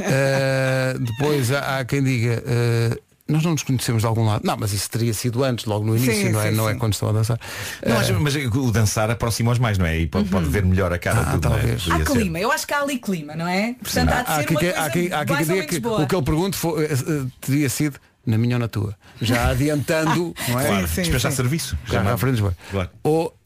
Ah, depois há, há quem diga, ah, nós não nos conhecemos de algum lado. Não, mas isso teria sido antes, logo no início, Sim, não, é, sim, não é quando estão a dançar. Não, Ah, mas, mas o dançar aproxima-os mais, não é? E pode, pode ver melhor a cara Ah, tudo, é? talvez. Há Podia ser. clima, eu acho que há ali clima, não é? Portanto, há de Há ser aqui uma que- coisa há aqui- há aqui que mais ou diga menos que boa. o que ele pergunta foi, eh, eh, teria sido na minha ou na tua. Já adiantando, não é? Claro, Sim, sim, serviço. Já à frente. Claro. Ou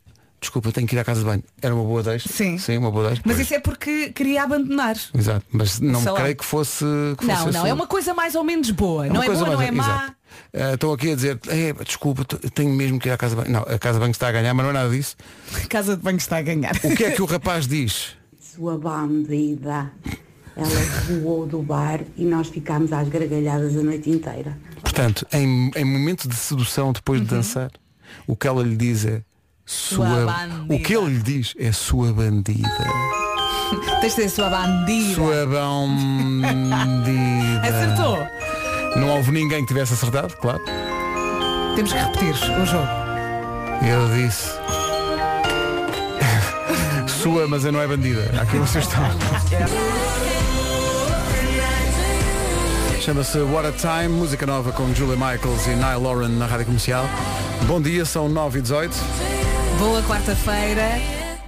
desculpa, tenho que ir à casa de banho. Era uma boa deixa. Sim. Sim, uma boa deixa. Mas Pois. isso é porque queria abandonar. Exato, mas não Sei creio que fosse. Que Não, fosse não, assim. é uma coisa mais ou menos boa. É não é coisa boa, não é má. exato. Estão aqui a dizer, "Eh, desculpa, tenho mesmo que ir à casa de banho. Não, a casa de banho está a ganhar, mas não é nada disso. A casa de banho está a ganhar. O que é que o rapaz diz? Sua bandida. Ela voou do bar e nós ficámos às gargalhadas a noite inteira. Portanto, em, em momento de sedução depois Uhum. de dançar, o que ela lhe diz é Sua bandida. o que ele lhe diz é sua bandida. Tens de ser a sua bandida. Sua bandida. Acertou. Não houve ninguém que tivesse acertado, claro. Temos que repetir o jogo. Ele disse. Sua, mas eu não é bandida. Aqui uma sugestão. Chama-se What a Time, música nova com Julia Michaels e Nile Lauren na rádio comercial. Bom dia, são 9 e 18. Boa quarta-feira.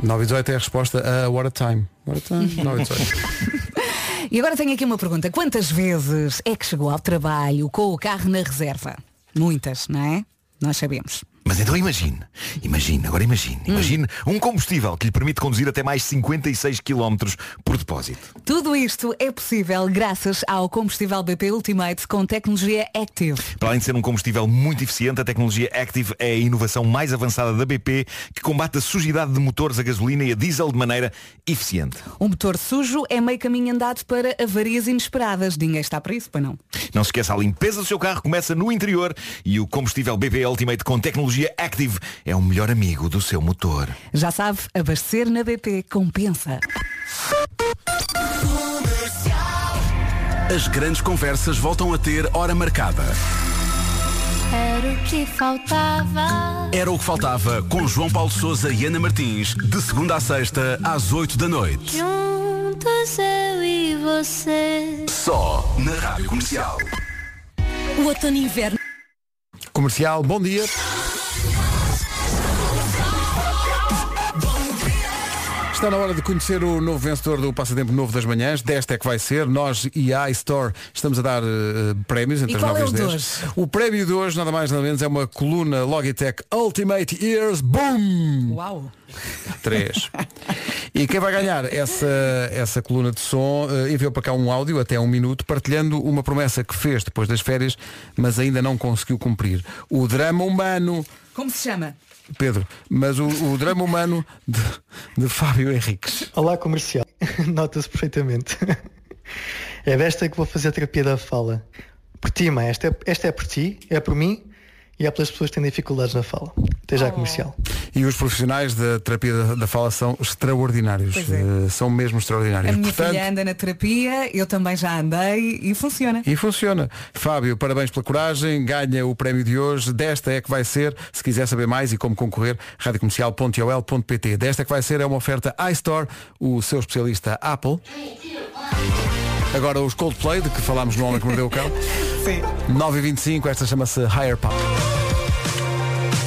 9 e 18 é a resposta a What a Time. What a Time, 9 e 18. E agora tenho aqui uma pergunta. Quantas vezes é que chegou ao trabalho com o carro na reserva? Muitas, não é? Nós sabemos. Mas então imagine, imagine, agora imagine, imagine um combustível que lhe permite conduzir até mais 56 km por depósito. Tudo isto é possível graças ao combustível BP Ultimate com tecnologia Active. Para além de ser um combustível muito eficiente, a tecnologia Active é a inovação mais avançada da BP que combate a sujidade de motores a gasolina e a diesel de maneira eficiente. Um motor sujo é meio caminho andado para avarias inesperadas. Ninguém está para isso, para não. Não se esqueça, a limpeza do seu carro começa no interior e o combustível BP Ultimate com tecnologia Active é o melhor amigo do seu motor. Já sabe, abastecer na BP compensa. As grandes conversas voltam a ter hora marcada. Era o que faltava. Era o que faltava com João Paulo Souza e Ana Martins, de segunda a sexta, às 8 da noite. Juntos eu e você. Só na Rádio Comercial. O outono e inverno. Comercial, bom dia. Está na hora de conhecer o novo vencedor do Passatempo Novo das Manhãs. Desta é que vai ser. Nós e a iStore estamos a dar eh, prémios entre E as qual 9 é e as o de 10. hoje? O prémio de hoje, nada mais nada menos, é uma coluna Logitech Ultimate Ears Boom! Uau! 3. E quem vai ganhar essa, essa coluna de som eh, enviou para cá um áudio até um minuto partilhando uma promessa que fez depois das férias, mas ainda não conseguiu cumprir. O drama humano, Como se chama? Pedro, mas o, o drama humano de, de Fábio Henriques. Olá comercial, nota-se perfeitamente. É desta que vou fazer a terapia da fala. Por ti, mãe, esta é, esta é por ti, é por mim e é pelas pessoas que têm dificuldades na fala. Até Oh. já comercial. E os profissionais da terapia da, fala são extraordinários. É. Eh, são mesmo A extraordinários. minha Portanto, filha anda na terapia, eu também já andei e funciona. E funciona. Fábio, parabéns pela coragem, ganha o prémio de hoje. Desta é que vai ser, se quiser saber mais e como concorrer, radiocomercial.ol.pt. Desta é que vai ser é uma oferta iStore, o seu especialista Apple. Agora os Coldplay, de que falámos no Homem que Mordeu o Cão. Sim. 9h25, esta chama-se Higher Power.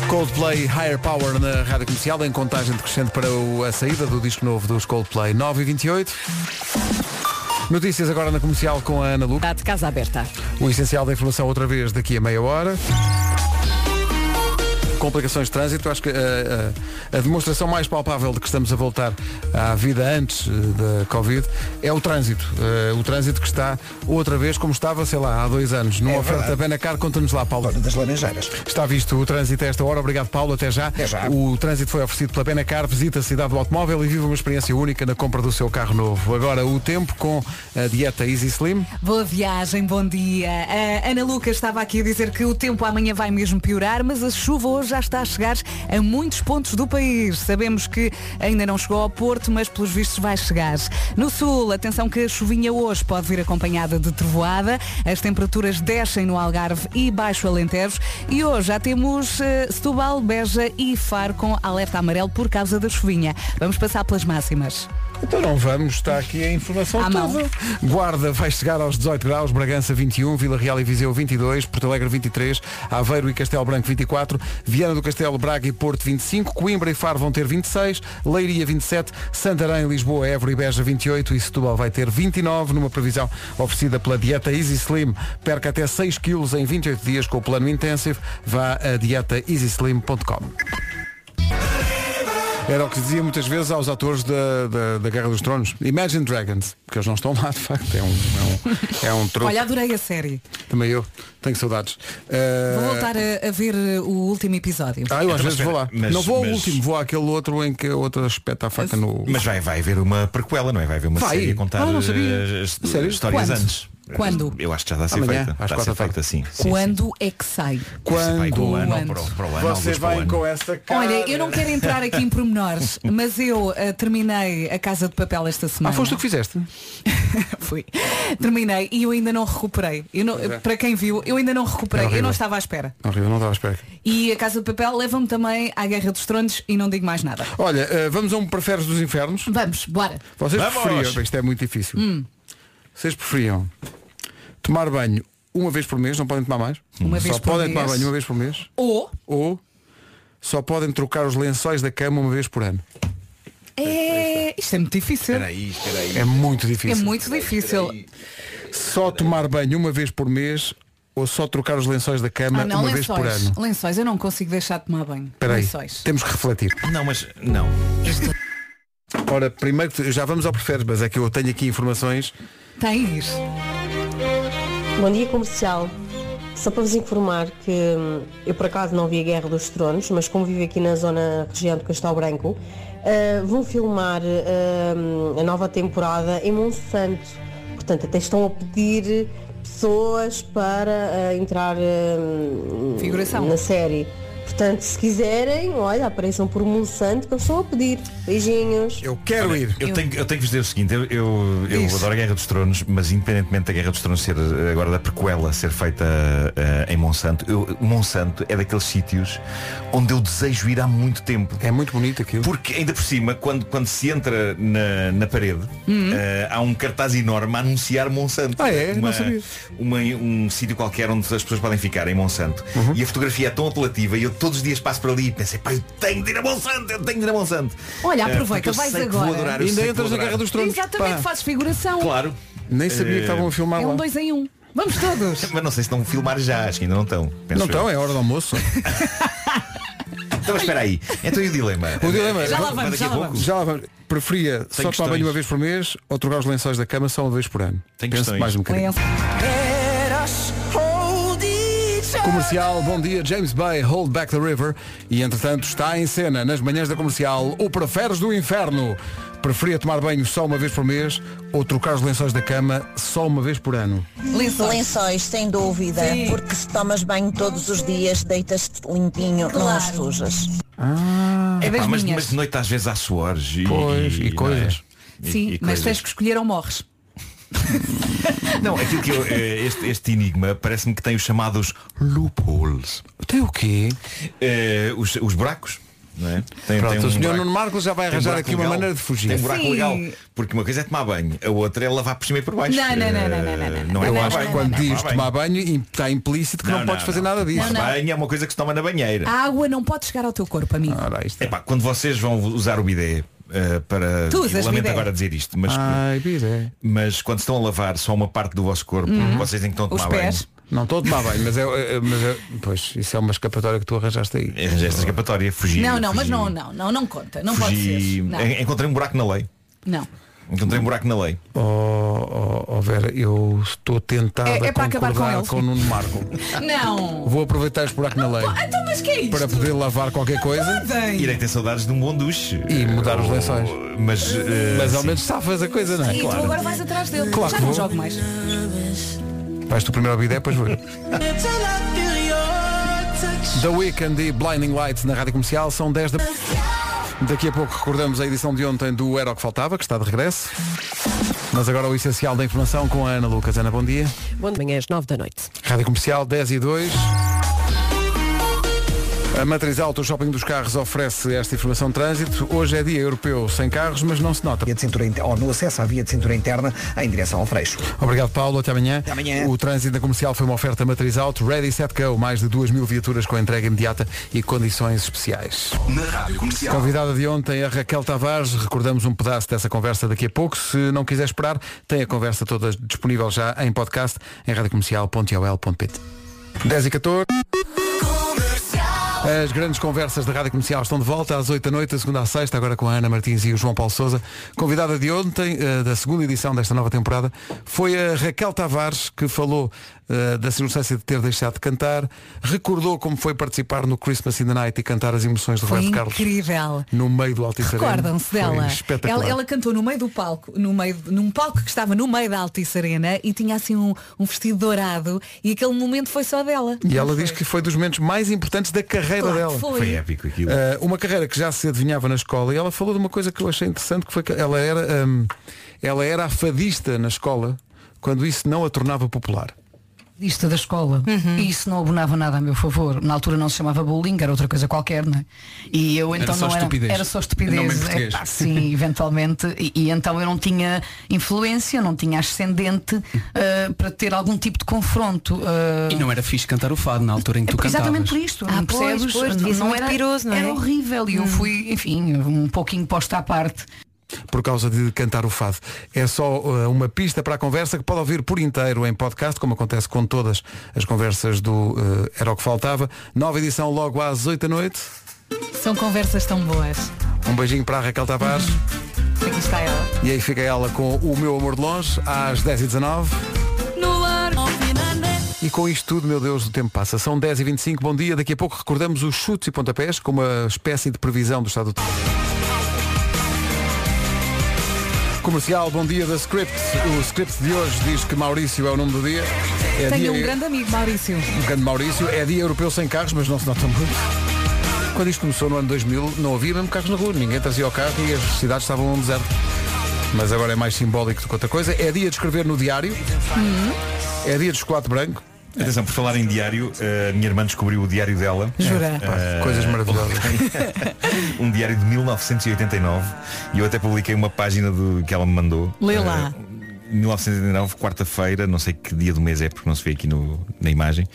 Coldplay Higher Power na Rádio Comercial, em contagem decrescente para a saída do disco novo dos Coldplay 9h28. Notícias agora na comercial com a Ana Lu. Está de casa aberta. O essencial da informação outra vez daqui a meia hora. Complicações de trânsito, acho que eh, eh, a demonstração mais palpável de que estamos a voltar à vida antes eh, da Covid é o trânsito. Eh, o trânsito que está outra vez como estava, sei lá, há dois anos. Numa É oferta. Benacar, conta-nos lá, Paulo. das Laranjeiras. Está visto o trânsito a esta hora. Obrigado, Paulo. Até já. já. O trânsito foi oferecido pela Benacar. Visita a cidade do automóvel e vive uma experiência única na compra do seu carro novo. Agora o tempo com a dieta Easy Slim. Boa viagem, bom dia. A Ana Lucas estava aqui a dizer que o tempo amanhã vai mesmo piorar, mas a chuva hoje já está a chegar a muitos pontos do país. Sabemos que ainda não chegou ao Porto, mas pelos vistos vai chegar. No sul, atenção que a chuvinha hoje pode vir acompanhada de trovoada. As temperaturas descem no Algarve e Baixo Alentejo. E hoje já temos eh, Setúbal, Beja e Faro com alerta amarelo por causa da chuvinha. Vamos passar pelas máximas. Então não vamos, está aqui a informação À mão. toda. Guarda vai chegar aos 18 graus, Bragança 21, Vila Real e Viseu 22, Porto Alegre 23, Aveiro e Castelo Branco 24, Viana do Castelo, Braga e Porto 25, Coimbra e Faro vão ter 26, Leiria 27, Santarém, Lisboa, Évora e Beja 28 e Setúbal vai ter 29 numa previsão oferecida pela dieta Easy Slim. Perca até 6 quilos em 28 dias com o plano Intensive. Vá a dietaeasyslim.com. Era o que dizia muitas vezes aos atores da, da, da Guerra dos Tronos. Imagine Dragons, porque eles não estão lá, de facto. É um, é um, é um truque. Olha, adorei a série. Também eu. Tenho saudades. Vou Uh, voltar a, a ver uh, o último episódio. Ah, eu às Então, vezes mas vou lá. mas- não vou ao mas- último, vou àquele outro em que a outra espeta a faca no. Mas vai, vai haver uma prequela, não é? Vai haver uma Vai? série a contar Ah, não sabia. eh, as- histórias Quando? antes. Quando? Eu acho que já está a ser Amanhã, feita. Está a ser feita assim. Sim, Quando é que sai? Quando? Vai para o ano Quando? para o, para o ano. Você com essa cara. Olha, eu não quero entrar aqui em pormenores, mas eu uh, terminei a Casa de Papel esta Ah, semana. foste tu que fizeste? Fui. Terminei e eu ainda não recuperei. Eu não- é. Para quem viu, eu ainda não recuperei. É eu não estava à espera. Horrível, não estava à espera. E a Casa de Papel leva-me também à Guerra dos Tronos e não digo mais nada. Olha, eh, vamos a um preferes dos infernos. Vamos, bora. Vocês Vamos! preferiam, isto é muito difícil. Hum. Vocês preferiam tomar banho uma vez por mês, não podem tomar mais? Uma só vez por podem mês. tomar banho uma vez por mês? Ou Ou só podem trocar os lençóis da cama uma vez por ano? é. Isto é muito difícil. Espera aí, espera aí. É muito É difícil. muito difícil. Só tomar banho uma vez por mês ou só trocar os lençóis da cama Ah, não, uma vez por ano? Lençóis, eu não consigo deixar de tomar banho. Espera aí, lençóis. temos que refletir. Não, mas não. Ora, primeiro, que- já vamos ao preferes, mas é que eu tenho aqui informações. Tens. Bom dia comercial. Só para vos informar que hum, eu por acaso não vi a Guerra dos Tronos, mas como vivo aqui na zona região do Castelo Branco, ah, vão filmar ah, a nova temporada em Monsanto. Portanto, até estão a pedir pessoas para ah, entrar Figuração. na série. Portanto, se quiserem, olha, apareçam por Monsanto que eu estou a pedir. Beijinhos. Eu quero ir. Eu tenho, eu tenho que vos dizer o seguinte, eu, eu, eu adoro a Guerra dos Tronos, mas independentemente da Guerra dos Tronos ser eh, agora da prequela ser feita eh, em Monsanto, eu, Monsanto é daqueles sítios onde eu desejo ir há muito tempo. É muito bonito aquilo. Porque ainda por cima, quando, quando se entra na, na parede, Uhum. eh, há um cartaz enorme a anunciar Monsanto. Ah, é? Uma- Não sabia. uma- um sítio qualquer onde as pessoas podem ficar em Monsanto. Uhum. E a fotografia é tão apelativa e eu todos os dias passo por ali e pensei, pá, eu tenho de ir a Monsanto, eu tenho de ir a Monsanto. Olha, Eh, aproveita, vais que agora. Vou adorar, eu Ainda que entras na. Guerra dos Tronos. Exatamente, Pá, fazes figuração. Claro. Nem sabia que estavam a filmar É um lá. dois em um. Vamos todos. Mas não sei se estão a filmar já, acho que ainda não estão. penso Não estão, é hora do almoço. Então espera aí. Então e o dilema? O dilema Já lá vamos, daqui já a lá pouco? vamos. Já lá vamos. Preferia só tomar banho uma vez por mês ou trocar os lençóis da cama só uma vez por ano? Tem Penso questões. mais um bocadinho. Comercial, bom dia, James Bay, Hold Back the River. E entretanto está em cena, nas manhãs da comercial, o Preferes do Inferno. Preferia tomar banho só uma vez por mês ou trocar os lençóis da cama só uma vez por ano? Lençóis. Lençóis, sem dúvida, Sim. porque se tomas banho todos os dias, deitas-te limpinho, não os sujas. Ah, É das Pá, mas, mas de noite às vezes há suores e, Pois, e é? coisas. E- Sim, e mas coisas. tens que escolher ou morres. Não, aquilo que eu, eh, este, este enigma parece-me que tem os chamados loopholes. Tem o quê? Eh, os, os buracos. Não é? tem, Pronto, tem um o senhor buraco- Nuno Marcos já vai tem um arranjar buraco aqui uma legal. maneira de fugir. Tem um buraco Sim. legal. Porque uma coisa é tomar banho, a outra é lavar por cima e por baixo. Não, não, não, não, não, não, não, não é Eu tomar acho que banho, quando não é diz tomar tomar banho, im- está implícito que não, podes fazer nada disso. Tomar banho é uma coisa que se toma na banheira. A água não pode chegar ao teu corpo, amigo. Ora, isto é- Epá, quando vocês vão usar o bidé eh, para. Tu usas lamento bidé? agora dizer isto, mas, Ai, bidé. mas quando estão a lavar só uma parte do vosso corpo, vocês têm que estão a Uhum. Os tomar pés. banho. Não estou a tomar banho, mas é, é- mas é- Pois, isso é uma escapatória que tu arranjaste aí. Esta escapatória, fugi. Não, não, mas não, não, não, não conta. Não pode ser. Não. en- Encontrei um buraco na lei. não. Encontrei um buraco na lei. Oh, oh, oh, Vera, eu estou tentado É- é a com concordar ele. com o Nuno Marco. Não. Vou aproveitar este buraco na lei Então, mas que é isto? para poder lavar qualquer coisa Podem. Irei ter saudades de um bom duche. e mudar os lençóis. Mas, eh, Mas ao menos safas a coisa, não é? E tu agora vais atrás dele. Claro Já que não vou. jogo mais. Vais tu primeiro ao bidé, depois vou eu. The Weekend e Blinding Lights na Rádio Comercial são 10 da... Daqui a pouco recordamos a edição de ontem do Era o que Faltava, que está de regresso. Mas agora o essencial da informação com a Ana Lucas. Ana, bom dia. Bom dia, às 9 da noite. Rádio Comercial 10 e 2. A Matriz Auto, o Shopping dos Carros, oferece esta informação de trânsito. Hoje é dia europeu sem carros, mas não se nota. Via de cintura inter- ou no acesso à via de cintura interna em direção ao Freixo. Obrigado, Paulo. Até amanhã. Até amanhã. O trânsito da comercial foi uma oferta Matriz Auto, Ready, Set, Go. Mais de 2 mil viaturas com entrega imediata e condições especiais. Na Rádio Comercial. Convidada de ontem, a Raquel Tavares. Recordamos um pedaço dessa conversa daqui a pouco. Se não quiser esperar, tem a conversa toda disponível já em podcast em radiocomercial.ol.pt 10 e 14. As grandes conversas da Rádio Comercial estão de volta às 8 da noite, a segunda à sexta, agora com a Ana Martins e o João Paulo Souza. Convidada de ontem, eh, da segunda edição desta nova temporada, foi a Raquel Tavares, que falou eh, da circunstância de ter deixado de cantar, recordou como foi participar no Christmas in the Night e cantar as emoções do Foi Roberto Carlos incrível. no meio do Altice. Recordam-se Foi dela. espetacular. Ela, ela cantou no meio do palco, no meio, num palco que estava no meio da Altice Arena e tinha assim um, um vestido dourado e aquele momento foi só dela. E ela diz que foi dos momentos mais importantes da carreira Claro que dela. foi. Foi épico aquilo. Eh, uma carreira que já se adivinhava na escola e ela falou de uma coisa que eu achei interessante, que foi que ela era, hum, ela era a fadista na escola quando isso não a tornava popular. Isto da escola. Uhum. E isso não abonava nada a meu favor. Na altura não se chamava bullying, era outra coisa qualquer, não é? E eu Era então só não era. estupidez. Era só Nome em estupidez. português. Epá, sim, eventualmente. E, e então eu não tinha influência, não tinha ascendente ah, para ter algum tipo de confronto. ah, E não era fixe cantar o fado na altura em que tu cantavas. Exatamente por isto, Ah, não pois, percebes? pois, não muito era piroso, não é? Era horrível e eu Hum. fui, enfim, um pouquinho posta à parte. Por causa de cantar o fado. É só uh, uma pista para a conversa que pode ouvir por inteiro em podcast, como acontece com todas as conversas do uh, Era o que Faltava. Nova edição logo às 8 da noite. São conversas tão boas. Um beijinho para a Raquel Tavares. Aqui está ela. E aí fica ela com o meu amor de longe, às 10h19. No ar. E com isto tudo, meu Deus, o tempo passa. São 10h25, bom dia. Daqui a pouco recordamos os chutes e pontapés, com uma espécie de previsão do estado do tempo. Comercial, bom dia da Script. O Script de hoje diz que Maurício é o nome do dia. É Tenho dia, um grande amigo, Maurício. um grande Maurício. É dia europeu sem carros, mas não se nota muito. Quando isto começou no ano 2000, não havia mesmo carros na rua. Ninguém trazia o carro e as cidades estavam um deserto. Mas agora é mais simbólico do que outra coisa. É dia de escrever no diário. É dia de chocolate branco. Atenção, por falar em diário, a minha irmã descobriu o diário dela. Jura? Eh, Coisas maravilhosas. um diário de 1989 e eu até publiquei uma página do, que ela me mandou. Lê lá. Eh, 1989, quarta-feira, não sei que dia do mês é porque não se vê aqui no, na imagem.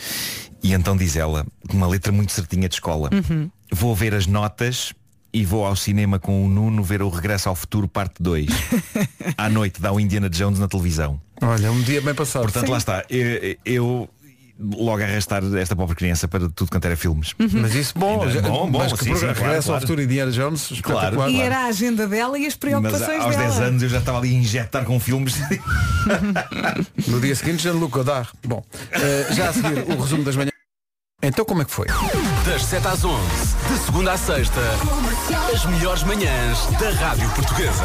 E então diz ela, com uma letra muito certinha de escola. Uhum. Vou ver as notas e vou ao cinema com o Nuno ver o Regresso ao Futuro parte 2. à noite dá o Indiana Jones na televisão. Olha, um dia bem passado. Portanto, lá está. Eu, eu logo arrastar esta pobre criança para tudo quanto era filmes. Mas isso bom, já- bom, bom, mas que sim, sim, claro, regresso ao claro. futuro e Indiana Jones, espetacular. E era a agenda dela e as Mas preocupações aos dela. 10 anos eu já estava ali a injetar com filmes. No dia seguinte, Jean-Luc Godard. Bom, eh, já a seguir o resumo das manhãs. Então como é que foi? Das 7 às 11, de segunda à sexta, as melhores manhãs da Rádio Portuguesa.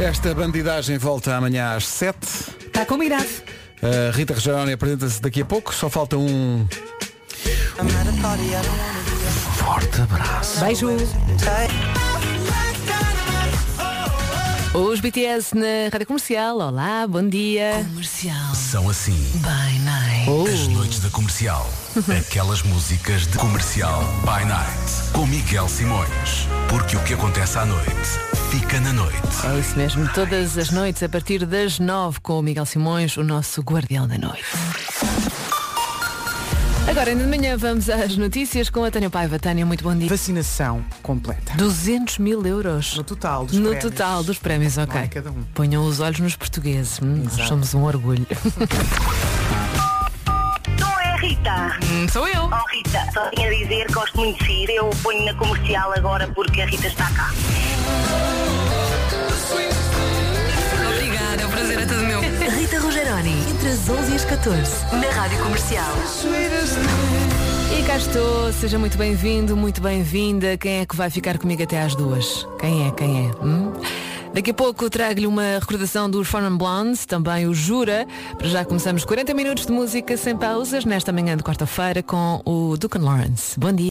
Esta bandidagem volta amanhã às 7. Está combinado. A Rita Rogeroni apresenta-se daqui a pouco. Só falta um. Forte abraço. Beijo. Os BTS na Rádio Comercial. Olá, bom dia. Comercial. São assim. By night. Oh. As noites da comercial. Aquelas músicas de comercial by night. Com Miguel Simões. Porque o que acontece à noite fica na noite. É isso mesmo, todas as noites a partir das nove com o Miguel Simões, o nosso guardião da noite. Agora, ainda de manhã, vamos às notícias com a Tânia Paiva. Tânia, muito bom dia. Vacinação completa. 200 mil euros. No total dos No prémios. total dos prémios, ok. Não é cada um. Ponham os olhos nos portugueses. Hum, nós somos um orgulho. Não é Rita? sou eu. Oh Rita, só tinha a dizer, gosto muito de si. Eu ponho na comercial agora porque a Rita está cá. Rita Rogeroni, entre as 11 e as 14, na Rádio Comercial. E cá estou, seja muito bem-vindo, muito bem-vinda. Quem é que vai ficar comigo até às duas? Quem é? Quem é? Hum? Daqui a pouco trago-lhe uma recordação dos Foreign Blondes, também o Jura. Para já começamos 40 minutos de música sem pausas nesta manhã de quarta-feira com o Ducan Lawrence. Bom dia.